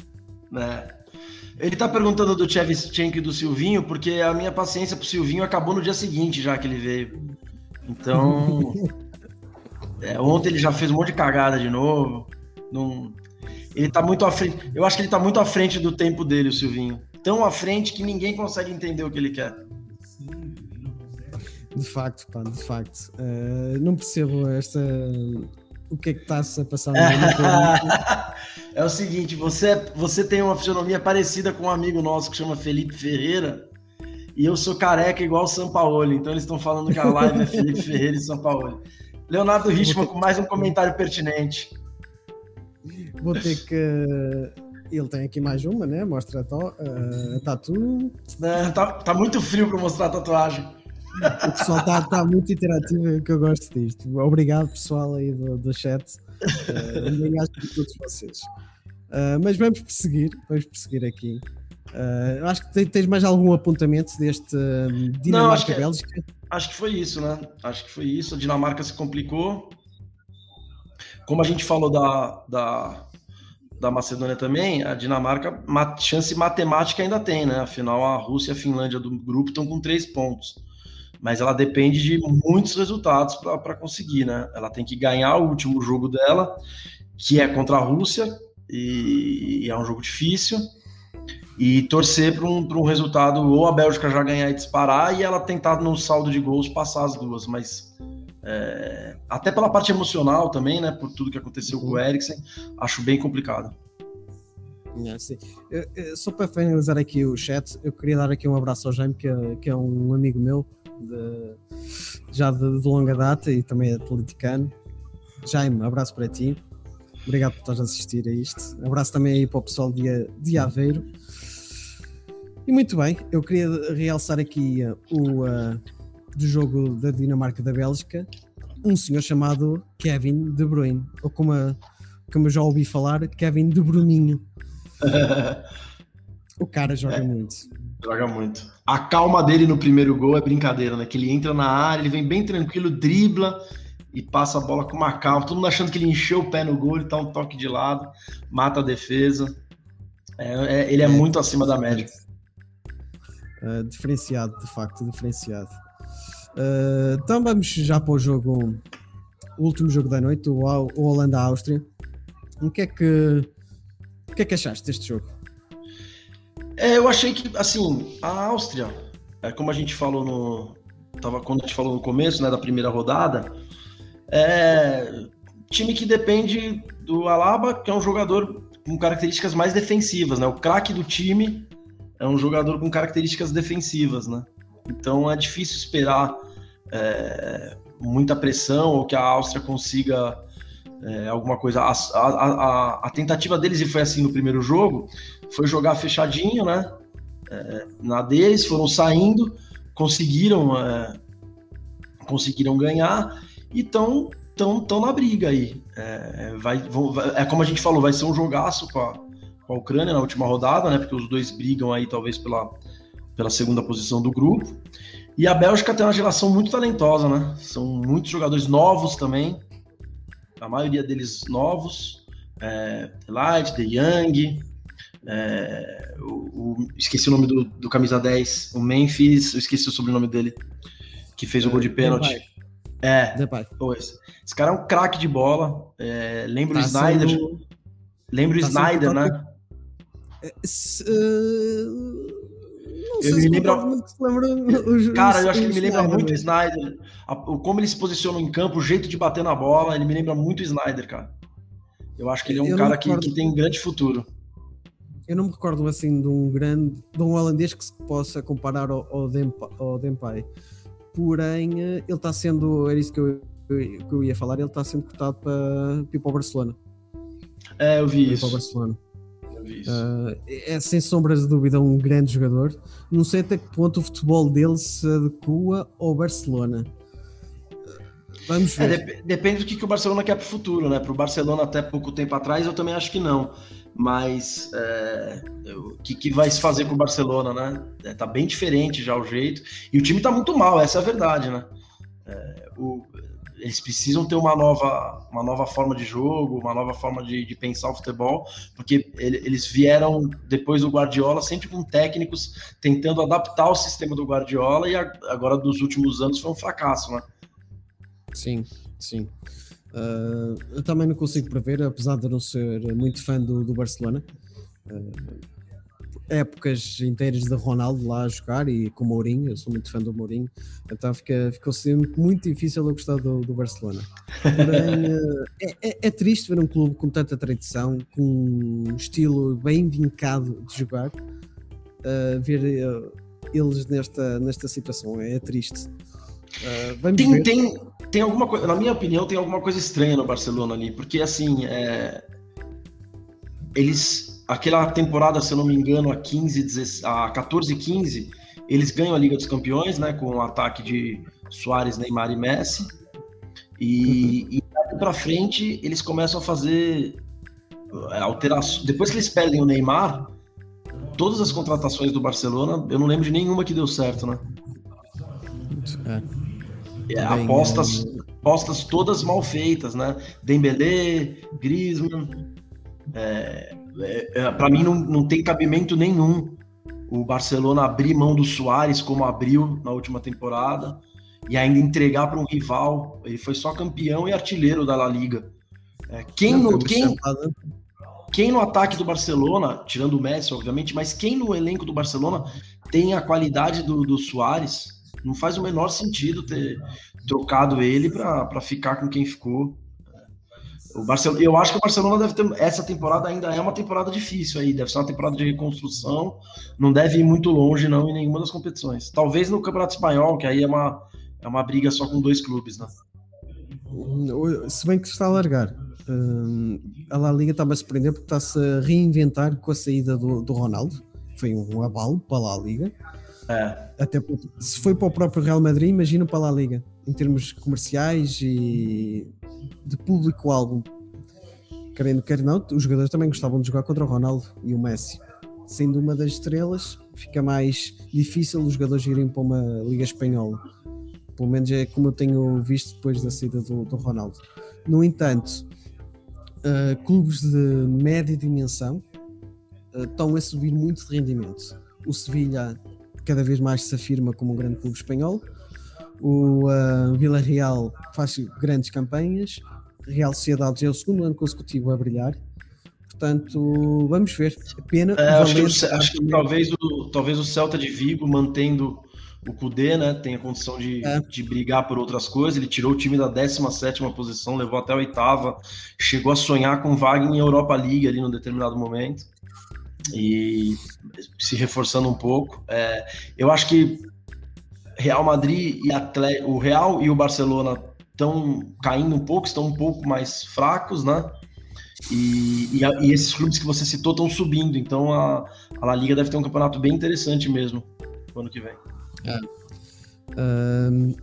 né? Ele tá perguntando do Chevchenko e do Silvinho, porque a minha paciência pro Silvinho acabou no dia seguinte, já que ele veio. Então. <laughs> é, ontem ele já fez um monte de cagada de novo. Não, ele tá muito à frente. Eu acho que ele tá muito à frente do tempo dele, o Silvinho. Tão à frente que ninguém consegue entender o que ele quer. De facto, pá, de facto. Eh, não percebo esta. O que é que está-se a passar <laughs> é o seguinte, você, você tem uma fisionomia parecida com um amigo nosso que chama Felipe Ferreira, e eu sou careca igual o Sampaoli, então eles estão falando que a live é Felipe Ferreira e Sampaoli. Leonardo Richman com mais um comentário pertinente. Vou ter que. Ele tem aqui mais uma, né? Mostra a, to... a tatu. né? Tá, tá muito frio para mostrar a tatuagem. O pessoal está tá muito interativo, é que eu gosto disto. Obrigado, pessoal aí do, do chat. Uh, um bem-aja de todos vocês. Uh, mas vamos prosseguir, vamos prosseguir aqui. Uh, acho que te- tens mais algum apontamento deste um, acho que- Dinamarca-Bélgica? Acho que foi isso, né? Acho que foi isso. A Dinamarca se complicou. Como a gente falou da, da, da Macedônia também, a Dinamarca, ma- chance matemática ainda tem, né? Afinal, a Rússia e a Finlândia do grupo estão com três pontos. Mas ela depende de muitos resultados para conseguir, né? Ela tem que ganhar o último jogo dela, que é contra a Rússia, e, e é um jogo difícil e torcer para um, pra um resultado ou a Bélgica já ganhar e disparar e ela tentar no saldo de gols passar as duas, mas é, até pela parte emocional também, né, por tudo que aconteceu com o Eriksen, acho bem complicado. É, sim. Eu- eu- só para finalizar aqui o chat, eu queria dar aqui um abraço ao Jaime, que é, que é um amigo meu, de- já de, de longa data e também atleticano. Jaime, abraço para ti. Obrigado por estás a assistir a isto. Abraço também aí para o pessoal de, de Aveiro. E muito bem, eu queria realçar aqui uh, o uh, do jogo da Dinamarca da Bélgica, um senhor chamado Kevin De Bruyne, ou como, a- como eu já ouvi falar, Kevin De Bruninho. <laughs> O cara joga muito. Joga muito. A calma dele no primeiro gol é brincadeira, né? Que ele entra na área, ele vem bem tranquilo, dribla e passa a bola com uma calma. Todo mundo achando que ele encheu o pé no gol, ele tá um toque de lado, mata a defesa. É, é- ele é muito acima da média. Uh, diferenciado, de facto, diferenciado. Uh, então vamos já para o jogo, o último jogo da noite, o, o Holanda-Áustria. O que é que o que é que achaste deste jogo? É, eu achei que, assim, a Áustria, é, como a gente falou no. Tava, quando a gente falou no começo, né, da primeira rodada, é time que depende do Alaba, que é um jogador com características mais defensivas, né? O craque do time é um jogador com características defensivas, né? Então é difícil esperar é, muita pressão ou que a Áustria consiga é, alguma coisa. A, a, a, a tentativa deles, e foi assim no primeiro jogo, foi jogar fechadinho, né? É, na deles, foram saindo, conseguiram, é, conseguiram ganhar e estão tão, tão na briga aí. É, vai, vão- vai- é como a gente falou, vai ser um jogaço com a, com a Ucrânia na última rodada, né? Porque os dois brigam aí, talvez, pela, pela segunda posição do grupo. E a Bélgica tem uma geração muito talentosa, né? São muitos jogadores novos também. A maioria deles novos. É, Light, The Young, é, o, o- esqueci o nome do, do camisa 10, o Memphis, eu esqueci o sobrenome dele, que fez o gol de pênalti. Depay. É, Depay. pô, esse, cara é um craque de bola. É, lembra o Tá Snyder. sendo- Lembra o tá sendo Snyder, né? Se, uh, não sei Ele se me lembra- lembra Cara, eu acho que ele me lembra Snyder, muito o Snyder. A- o- como ele se posiciona em campo, o jeito de bater na bola, ele me lembra muito o Snyder, cara. Eu acho que ele é um cara que, que tem grande futuro. Eu não me recordo assim de um grande, de um holandês que se possa comparar ao, ao, Dempa, ao Depay. Porém, eh, ele está sendo, era isso que eu, que eu ia falar, ele está sendo cotado para, para ir para o Barcelona. É, eu vi isso. Barcelona. Eu vi isso. Uh, é sem sombras de dúvida um grande jogador. Não sei até que ponto o futebol dele se adequa ao Barcelona. Vamos É, ver. dep- depende do que, que o Barcelona quer para o futuro, né? Para o Barcelona até pouco tempo atrás, eu também acho que não. Mas é, o que, que vai se fazer com o Barcelona, né? É, tá bem diferente já o jeito. E o time tá muito mal, essa é a verdade, né? É, o- eles precisam ter uma nova, uma nova forma de jogo, uma nova forma de, de pensar o futebol, porque ele- eles vieram depois do Guardiola sempre com técnicos tentando adaptar o sistema do Guardiola e a- agora dos últimos anos foi um fracasso, né? Sim, sim. Uh, eu também não consigo prever, apesar de não ser muito fã do, do Barcelona. Uh, épocas inteiras de Ronaldo lá a jogar e com o Mourinho, eu sou muito fã do Mourinho, então fica, ficou sempre muito difícil eu gostar do, do Barcelona. Porém, uh, <laughs> é, é- é triste ver um clube com tanta tradição, com um estilo bem vincado de jogar, uh, ver uh, eles nesta, nesta situação. É triste. Uh, vamos Tem, ver. tem, tem alguma coisa, na minha opinião, tem alguma coisa estranha no Barcelona ali, porque assim, é, eles, aquela temporada, se eu não me engano, a 15, 16, a 14, 15, eles ganham a Liga dos Campeões, né, com o ataque de Soares, Neymar e Messi, e, e daqui pra frente eles começam a fazer é, alterações, depois que eles perdem o Neymar, todas as contratações do Barcelona, eu não lembro de nenhuma que deu certo, né? É. É, Bem, apostas, é, apostas todas mal feitas, né? Dembélé, Griezmann. É, é, para mim não, não tem cabimento nenhum o Barcelona abrir mão do Soares como abriu na última temporada e ainda entregar para um rival. Ele foi só campeão e artilheiro da La Liga. É, quem, não, no, quem, acrescentada. quem no ataque do Barcelona, tirando o Messi, obviamente, mas quem no elenco do Barcelona tem a qualidade do, do Soares, não faz o menor sentido ter trocado ele para ficar com quem ficou. O Barcelona, eu acho que o Barcelona deve ter. Essa temporada ainda é uma temporada difícil aí, deve ser uma temporada de reconstrução, não deve ir muito longe, não, em nenhuma das competições. Talvez no Campeonato Espanhol, que aí é uma, é uma briga só com dois clubes, né? Se bem que se está a largar. Hum, a La Liga está-me a surpreender porque está-se a reinventar com a saída do, do Ronaldo. Foi um abalo para a La Liga. É. Até porque, se foi para o próprio Real Madrid, imagina para a Liga. Em termos comerciais e de público-alvo. Querendo quer não, os jogadores também gostavam de jogar contra o Ronaldo e o Messi. Sendo uma das estrelas, fica mais difícil os jogadores irem para uma Liga Espanhola. Pelo menos é como eu tenho visto depois da saída do, do Ronaldo. No entanto, uh, clubes de média dimensão uh, estão a subir muito de rendimento. O Sevilha cada vez mais se afirma como um grande clube espanhol. O uh, Vila Real faz grandes campanhas. Real Sociedade já é o segundo ano consecutivo a brilhar. Portanto, vamos ver. Pena. É, acho que, o acho que talvez, o, talvez o Celta de Vigo, mantendo o Cudê, né, tenha condição de, É. de brigar por outras coisas. Ele tirou o time da 17ª posição, levou até a oitava, chegou a sonhar com vaga em Europa League ali num determinado momento. E se reforçando um pouco. É, eu acho que Real Madrid e Atle- o Real e o Barcelona estão caindo um pouco, estão um pouco mais fracos, né? E, e, e esses clubes que você citou estão subindo, então a, a La Liga deve ter um campeonato bem interessante mesmo no ano que vem. Ahm,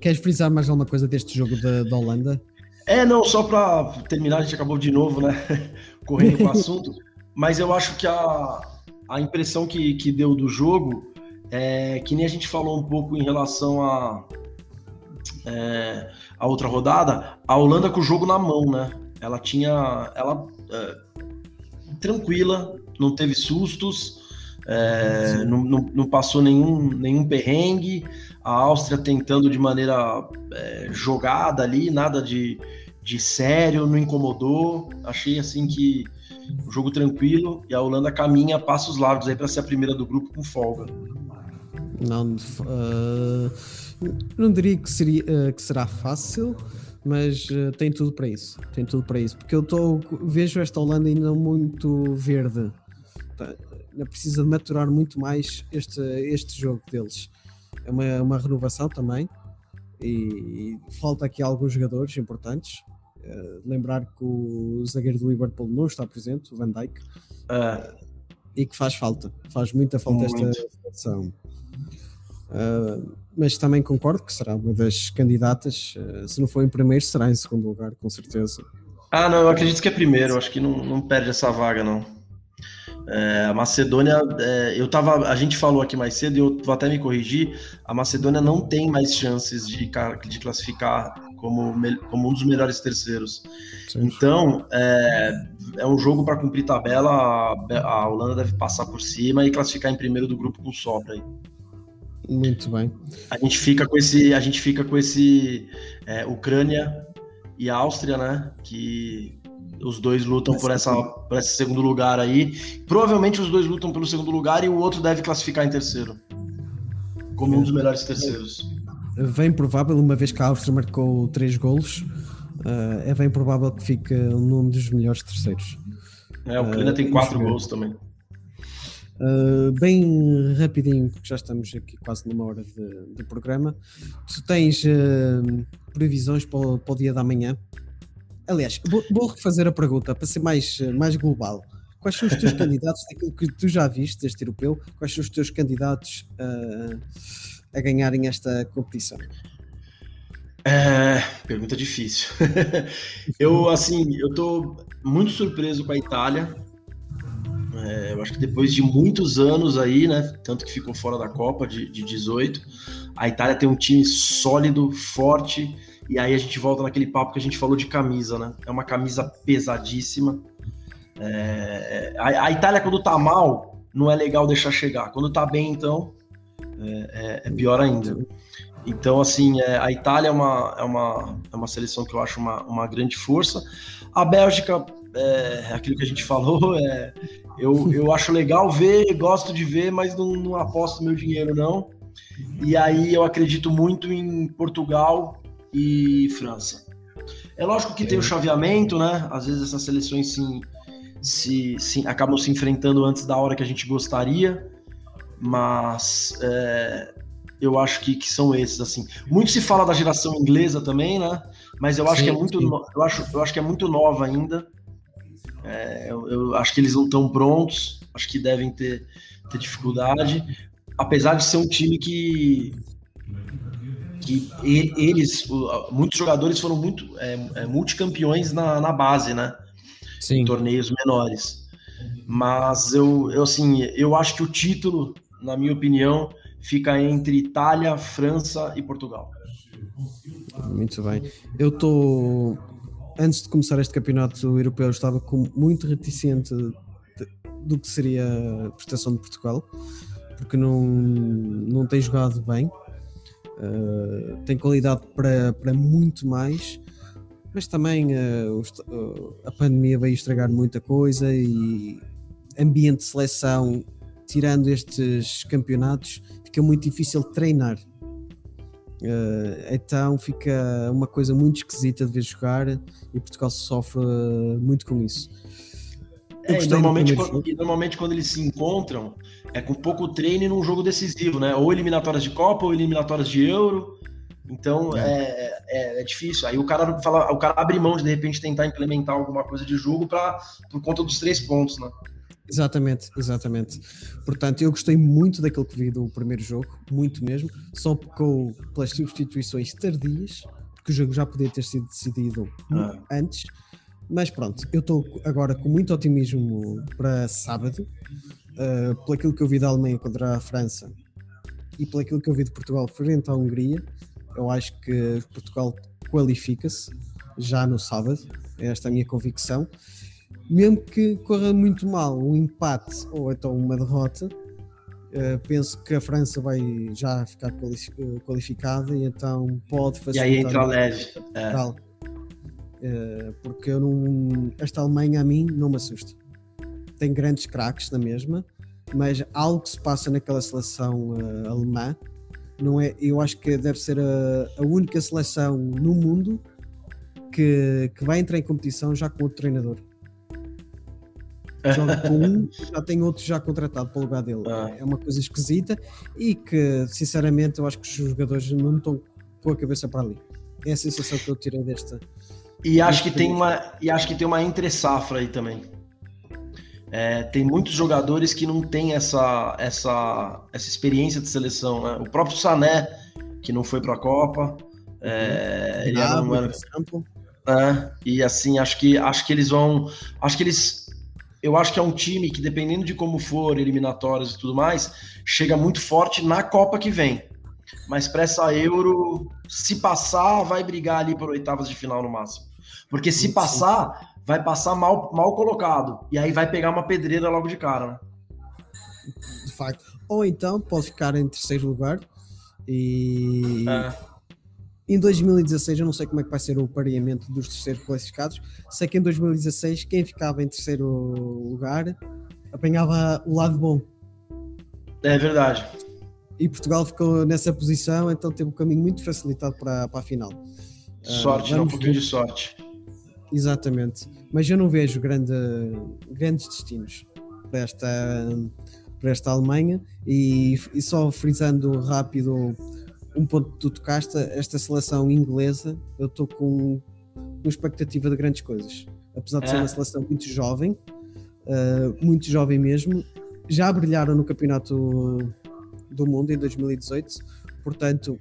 queres frisar mais alguma coisa deste jogo da, da Holanda? É, não, só para terminar, a gente acabou de novo, né? <laughs> Correndo com o assunto, mas eu acho que a, a impressão que, que deu do jogo é que nem a gente falou um pouco em relação a, é, a outra rodada, a Holanda com o jogo na mão, né? Ela tinha. Ela é, tranquila, não teve sustos, é, não, não, não passou nenhum, nenhum perrengue. A Áustria tentando de maneira é, jogada ali, nada de, de sério, não incomodou. Achei assim que o jogo tranquilo e a Holanda caminha passos largos aí para ser a primeira do grupo com folga. Não, ah, não diria que, seria, ah, que será fácil, mas ah, tem tudo para isso. Tem tudo para isso. Porque eu tô, vejo esta Holanda ainda muito verde. tá, ainda precisa de maturar muito mais este, este jogo deles. É uma, uma renovação também e, e falta aqui alguns jogadores importantes. Uh, lembrar que o zagueiro do Liverpool não está presente, o Van Dijk, uh, e que faz falta, faz muita falta muito. esta seleção. Uh, mas também concordo que será uma das candidatas. se não for em primeiro, será em segundo lugar, com certeza. Ah, não, eu acredito que é primeiro. Acho que não, não perde essa vaga, não. É, a Macedônia, é, eu tava, a gente falou aqui mais cedo e eu vou até me corrigir. A Macedônia não tem mais chances de, de classificar como, como um dos melhores terceiros. Sim. Então, é, é, um jogo para cumprir tabela. A, Holanda deve passar por cima e classificar em primeiro do grupo com sobra. Aí. Muito bem. A gente fica com esse, a gente fica com esse é, Ucrânia e Áustria, né? Que os dois lutam por, essa, por esse segundo lugar aí. Provavelmente os dois lutam pelo segundo lugar e o outro deve classificar em terceiro. Como um dos melhores terceiros. Bem provável, uma vez que a Áustria marcou três golos, uh, é bem provável que fique num dos melhores terceiros. É, o Ucrânia uh, tem quatro gols também. Uh, bem rapidinho, porque já estamos aqui quase numa hora de, de programa. Tu tens uh, previsões para o, para o, dia da manhã? Aliás, vou, vou refazer a pergunta para ser mais, mais global. Quais são os teus <laughs> candidatos daquilo que tu já viste deste europeu? Quais são os teus candidatos uh, a ganharem esta competição? É, pergunta difícil. <laughs> eu, assim, eu tô muito surpreso com a Itália. É, eu acho que depois de muitos anos aí, né, tanto que ficou fora da Copa de, de 18, a Itália tem um time sólido, forte, e aí a gente volta naquele papo que a gente falou de camisa, né? É uma camisa pesadíssima. É... A, a, Itália, quando tá mal, não é legal deixar chegar. Quando tá bem, então, é, é, é pior ainda. Então, assim, é, a Itália é uma, é, uma, é uma seleção que eu acho uma, uma grande força. A Bélgica, é, é aquilo que a gente falou, <laughs> é, eu, eu acho legal ver, gosto de ver, mas não, não aposto meu dinheiro, não. E aí eu acredito muito em Portugal e França. É lógico que tem o chaveamento, né? Às vezes essas seleções sim, se, se, acabam se enfrentando antes da hora que a gente gostaria, mas é, eu acho que, que, são esses assim. Muito se fala da geração inglesa também, né? Mas eu acho sim, que é muito, eu acho, eu acho que é muito nova ainda. É, eu, eu, acho que eles não estão prontos, acho que devem ter, ter dificuldade, apesar de ser um time que que eles, muitos jogadores foram muito é, é, multicampeões na, na base, né? Sim. Em torneios menores. Mas eu, eu, assim, eu acho que o título, na minha opinião, fica entre Itália, França e Portugal. Muito bem. Eu estou. Antes de começar este campeonato europeu, estava com, muito reticente do que seria a prestação de Portugal, porque não, não tem jogado bem. Uh, tem qualidade para, para muito mais, mas também uh, a pandemia veio estragar muita coisa e ambiente de seleção, tirando estes campeonatos, fica muito difícil treinar. então fica uma coisa muito esquisita de ver jogar e Portugal sofre muito com isso. É, normalmente, quando, normalmente quando eles se encontram, é com pouco treino e num jogo decisivo, né? Ou eliminatórias de Copa ou eliminatórias de Euro. Então é, é, é difícil. Aí o cara fala, o cara abre mão de de repente tentar implementar alguma coisa de jogo para por conta dos três pontos, né? Exatamente, exatamente. Portanto, eu gostei muito daquilo que vi do primeiro jogo, muito mesmo, só pecou pelas substituições tardias, porque o jogo já podia ter sido decidido ah. antes mas pronto, eu estou agora com muito otimismo para sábado, uh, pelo aquilo que eu vi da Alemanha contra a França e pelo aquilo que eu vi de Portugal frente à Hungria. Eu acho que Portugal qualifica-se já no sábado, esta é a minha convicção. Mesmo que corra muito mal um empate ou então uma derrota, uh, penso que a França vai já ficar eh, qualificada e então pode fazer. E aí entra leve. É. Eh, porque eu não, esta Alemanha a mim não me assusta. Tem grandes craques na mesma, mas algo que se passa naquela seleção uh, alemã não é, eu acho que deve ser a, a única seleção no mundo que, que vai entrar em competição já com outro treinador. Joga com um, já tem outro já contratado para o lugar dele. Ah. É uma coisa esquisita e que, sinceramente, eu acho que os jogadores não estão com a cabeça para ali. É a sensação que eu tirei desta. E acho que tem uma, e acho que tem uma entre safra aí também. É, tem muitos jogadores que não têm essa, essa, essa experiência de seleção. Né? O próprio Sané, que não foi para a Copa, é, ele era, não era, né? E assim, acho que acho que eles vão. Acho que eles. Eu acho que é um time que, dependendo de como for, eliminatórias e tudo mais, chega muito forte na Copa que vem. Mas para essa Euro, se passar, vai brigar ali por oitavas de final no máximo. Porque se passar, vai passar mal, mal colocado. E aí vai pegar uma pedreira logo de cara, né? de facto. Ou então pode ficar em terceiro lugar e É. em 2016 eu não sei como é que vai ser o pareamento dos terceiros classificados. Sei que em 2016 quem ficava em terceiro lugar apanhava o lado bom. É verdade. E Portugal ficou nessa posição, então teve um caminho muito facilitado para, para a final. Sorte, não um pouquinho de sorte. Exatamente. Mas eu não vejo grande, grandes destinos para esta, para esta Alemanha. E, e só frisando rápido um ponto que tu tocaste, esta seleção inglesa, eu estou com, com expectativa de grandes coisas. Apesar de ser É. uma seleção muito jovem, eh, muito jovem mesmo, já brilharam no Campeonato do Mundo em 2018, portanto.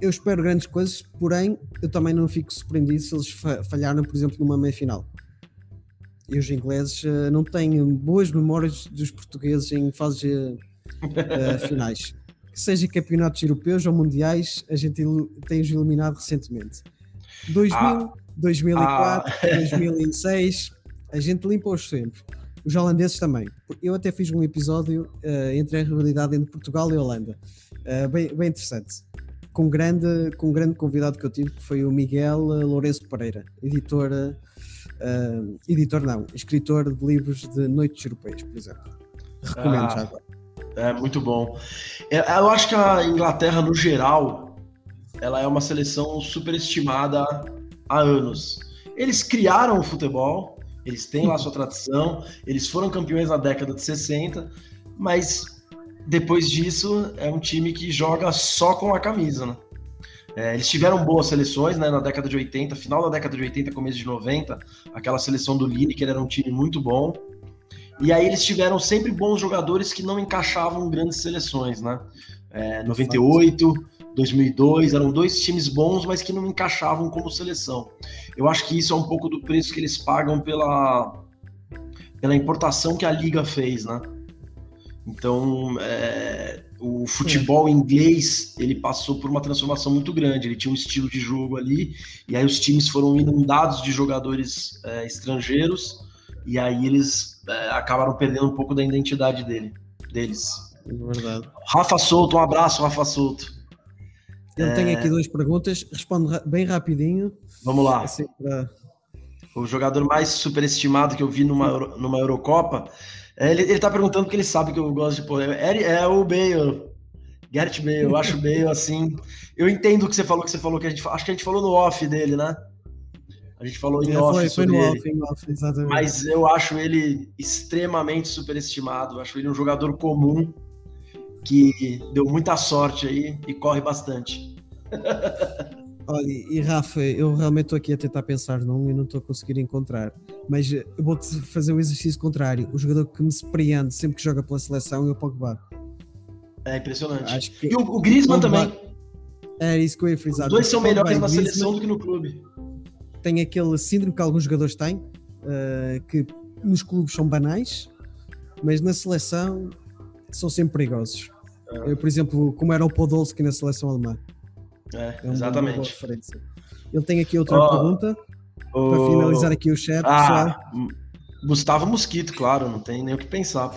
Eu espero grandes coisas, porém eu também não fico surpreendido se eles fa- falharem, por exemplo, numa meia final. E os ingleses eh, não têm boas memórias dos portugueses em fases eh, finais. Que seja campeonatos europeus ou mundiais, a gente tem-os eliminado recentemente. 2000, Ah. 2004, 2006, a gente limpa-os sempre. Os holandeses também. Eu até fiz um episódio eh, entre a rivalidade entre Portugal e Holanda. Eh, bem, bem interessante. Com um grande, com um grande convidado que eu tive, que foi o Miguel eh, Lourenço Pereira, editor, eh, editor não, escritor de livros de noites europeias, por exemplo. Recomendo Ah. já agora. É muito bom. É, Eu acho que a Inglaterra, no geral, ela é uma seleção superestimada há anos. Eles criaram o futebol, eles têm lá sua tradição, eles foram campeões na década de 60, mas depois disso é um time que joga só com a camisa, né? É, eles tiveram boas seleções né, na década de 80, final da década de 80, começo de 90, aquela seleção do Lineker era um time muito bom. E aí eles tiveram sempre bons jogadores que não encaixavam grandes seleções, né? É, 98, 2002, eram dois times bons, mas que não encaixavam como seleção. Eu acho que isso é um pouco do preço que eles pagam pela, pela importação que a liga fez, né? Então, é, o futebol inglês ele passou por uma transformação muito grande. Ele tinha um estilo de jogo ali, e aí os times foram inundados de jogadores é, estrangeiros, e aí eles é, acabaram perdendo um pouco da identidade dele, deles. É verdade. Rafa Souto, um abraço, Rafa Souto. Ele tem aqui duas perguntas, responde ra- bem rapidinho. Vamos lá. assim, para- O jogador mais superestimado que eu vi numa, Euro- numa Eurocopa. é, Ele, ele tá perguntando porque ele sabe que eu gosto de pôr. É, é o Bale. Gareth Bale. Eu acho o Bale assim. Eu entendo o que você falou, que você falou que a gente. Acho que a gente falou no off dele, né? A gente falou em É, off foi, foi no off, em off, exatamente. Mas eu acho ele extremamente superestimado. Eu acho ele um jogador comum que deu muita sorte aí e corre bastante. <laughs> Olha, e Rafa, eu realmente estou aqui a tentar pensar num e não estou a conseguir encontrar. Mas eh, eu vou-te fazer o exercício contrário. O jogador que me surpreende sempre que joga pela seleção é o Pogba. É impressionante. Acho que E o, o Griezmann Pogba- também. é isso que eu ia frisar. Os dois são melhores na seleção do que no clube. Tem aquele síndrome que alguns jogadores têm, eh, que nos clubes são banais, mas na seleção são sempre perigosos. É. Eu, por exemplo, como era o Podolski na seleção alemã. É, É exatamente. Ele tem aqui outra Ó, pergunta para O- finalizar aqui o chat, pessoal. Ah, Gustavo Mosquito, claro, não tem nem o que pensar.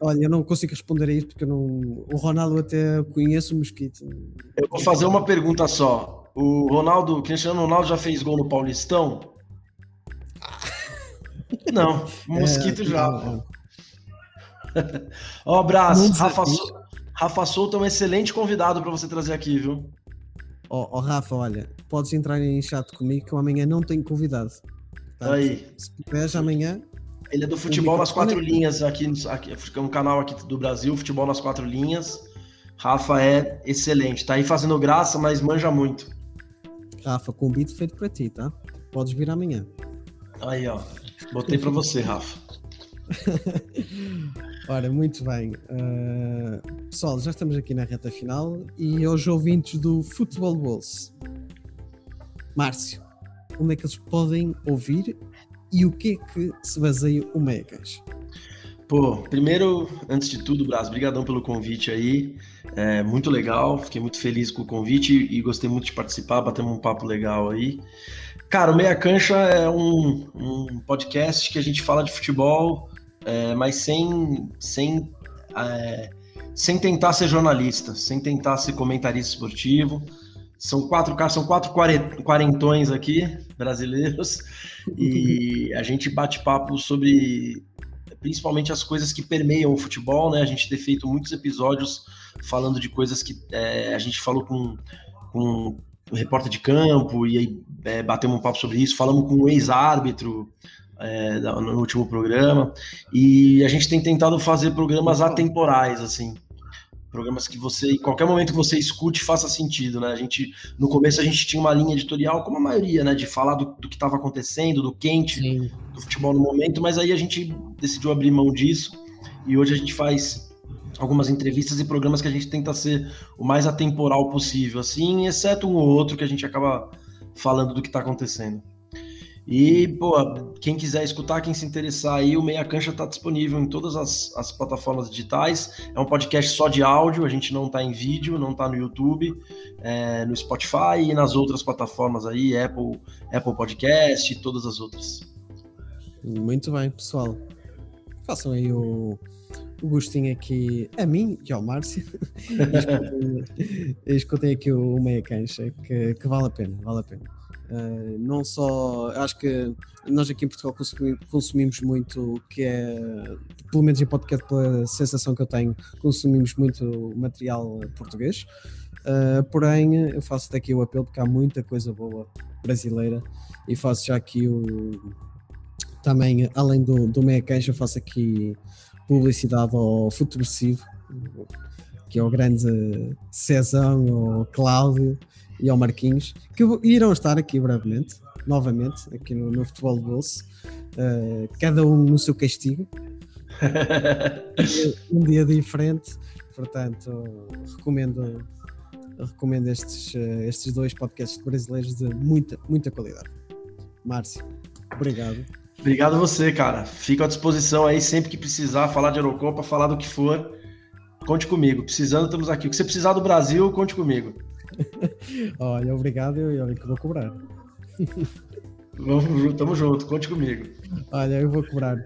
Olha, eu não consigo responder a isso porque eu não... o Ronaldo até conhece o Mosquito. Eu vou fazer uma pergunta só. O Ronaldo, o Cristiano Ronaldo já fez gol no Paulistão? <laughs> Não, o Mosquito É, já. <laughs> Ó, abraço. Não Rafa, Rafa Souto é um excelente convidado para você trazer aqui, viu? Ó ó, Rafa, olha, podes entrar em chat comigo que eu amanhã não tenho convidado. Portanto, Aí. Se puderes amanhã, Ele é do Futebol nas Quatro Linhas, aqui, aqui é um canal aqui do Brasil, Futebol nas Quatro Linhas. Rafa é excelente, tá aí fazendo graça, mas manja muito. Rafa, convite feito para ti, tá? Podes vir amanhã. Aí, ó. Botei para você, Rafa. <laughs> Ora, muito bem. Uh, pessoal, já estamos aqui na reta final e aos ouvintes do Futebol Bolso. Márcio, onde é que eles podem ouvir e o que é que se baseia o Megas? Pô, primeiro, antes de tudo, Brás, brigadão pelo convite aí. É muito legal, fiquei muito feliz com o convite e gostei muito de participar, batemos um papo legal aí. Cara, o Meia Cancha é um, um podcast que a gente fala de futebol, é, mas sem, sem, é, sem tentar ser jornalista, sem tentar ser comentarista esportivo. São quatro caras, são quatro quarentões aqui, brasileiros, e a gente bate papo sobre principalmente as coisas que permeiam o futebol, né? A gente tem feito muitos episódios falando de coisas que é, a gente falou com, com o repórter de campo e aí é, batemos um papo sobre isso, falamos com o ex-árbitro é, no último programa e a gente tem tentado fazer programas atemporais, assim, programas que você, em qualquer momento que você escute, faça sentido, né? A gente, no começo a gente tinha uma linha editorial, como a maioria, né? De falar do, do que estava acontecendo, do quente, Sim. do futebol no momento, mas aí a gente decidiu abrir mão disso e hoje a gente faz algumas entrevistas e programas que a gente tenta ser o mais atemporal possível, assim, exceto um ou outro que a gente acaba falando do que está acontecendo. E, pô, quem quiser escutar, quem se interessar aí, o Meia Cancha está disponível em todas as, as, plataformas digitais. É um podcast só de áudio, a gente não está em vídeo, não está no YouTube, é, no Spotify e nas outras plataformas aí, Apple, Apple Podcast e todas as outras. Muito bem, pessoal. Façam aí o, o gostinho aqui a mim e ao Márcio. <laughs> e escutem aqui o Meia Cancha, que, que vale a pena, vale a pena. Uh, não só, acho que nós aqui em Portugal consumimos, muito, que é, pelo menos em podcast, pela sensação que eu tenho, consumimos muito material português. Uh, porém, eu faço daqui o apelo porque há muita coisa boa brasileira e faço já aqui o. Também, além do, do Meia Caixa, faço aqui publicidade ao Futurecivo, que é o grande Cezão, o Cláudio e ao Marquinhos, que irão estar aqui brevemente, novamente, aqui no, no Futebol de Bolso, uh, cada um no seu castigo, <laughs> um dia diferente, portanto, recomendo, recomendo estes, uh, estes dois podcasts brasileiros de muita, muita qualidade. Márcio, obrigado. Obrigado a você, cara. Fico à disposição aí sempre que precisar falar de Eurocopa, falar do que for. Conte comigo. Precisando, estamos aqui. O que você precisar do Brasil, conte comigo. <laughs> olha, obrigado e olha que vou cobrar. Vamos, tamo junto, conte comigo. Olha, eu vou cobrar.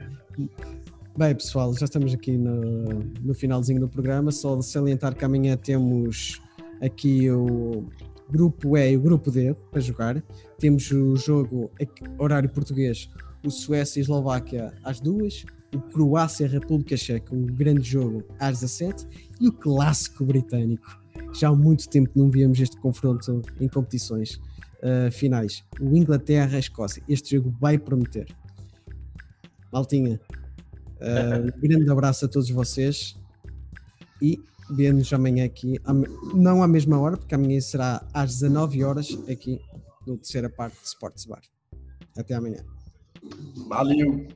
Bem, pessoal, já estamos aqui no, no finalzinho do programa. Só de salientar que amanhã temos aqui o grupo E e o grupo D para jogar. Temos o jogo horário português, o Suécia e Eslováquia às duas, o Croácia e República Checa, um grande jogo às 17 e o clássico britânico já há muito tempo não víamos este confronto em competições uh, finais. O Inglaterra-Escócia. Este jogo vai prometer. Maltinha, uh, um <laughs> grande abraço a todos vocês e vemos amanhã aqui, não à mesma hora, porque amanhã será às 19 horas aqui no terceira parte de Sports Bar. Até amanhã. Valeu!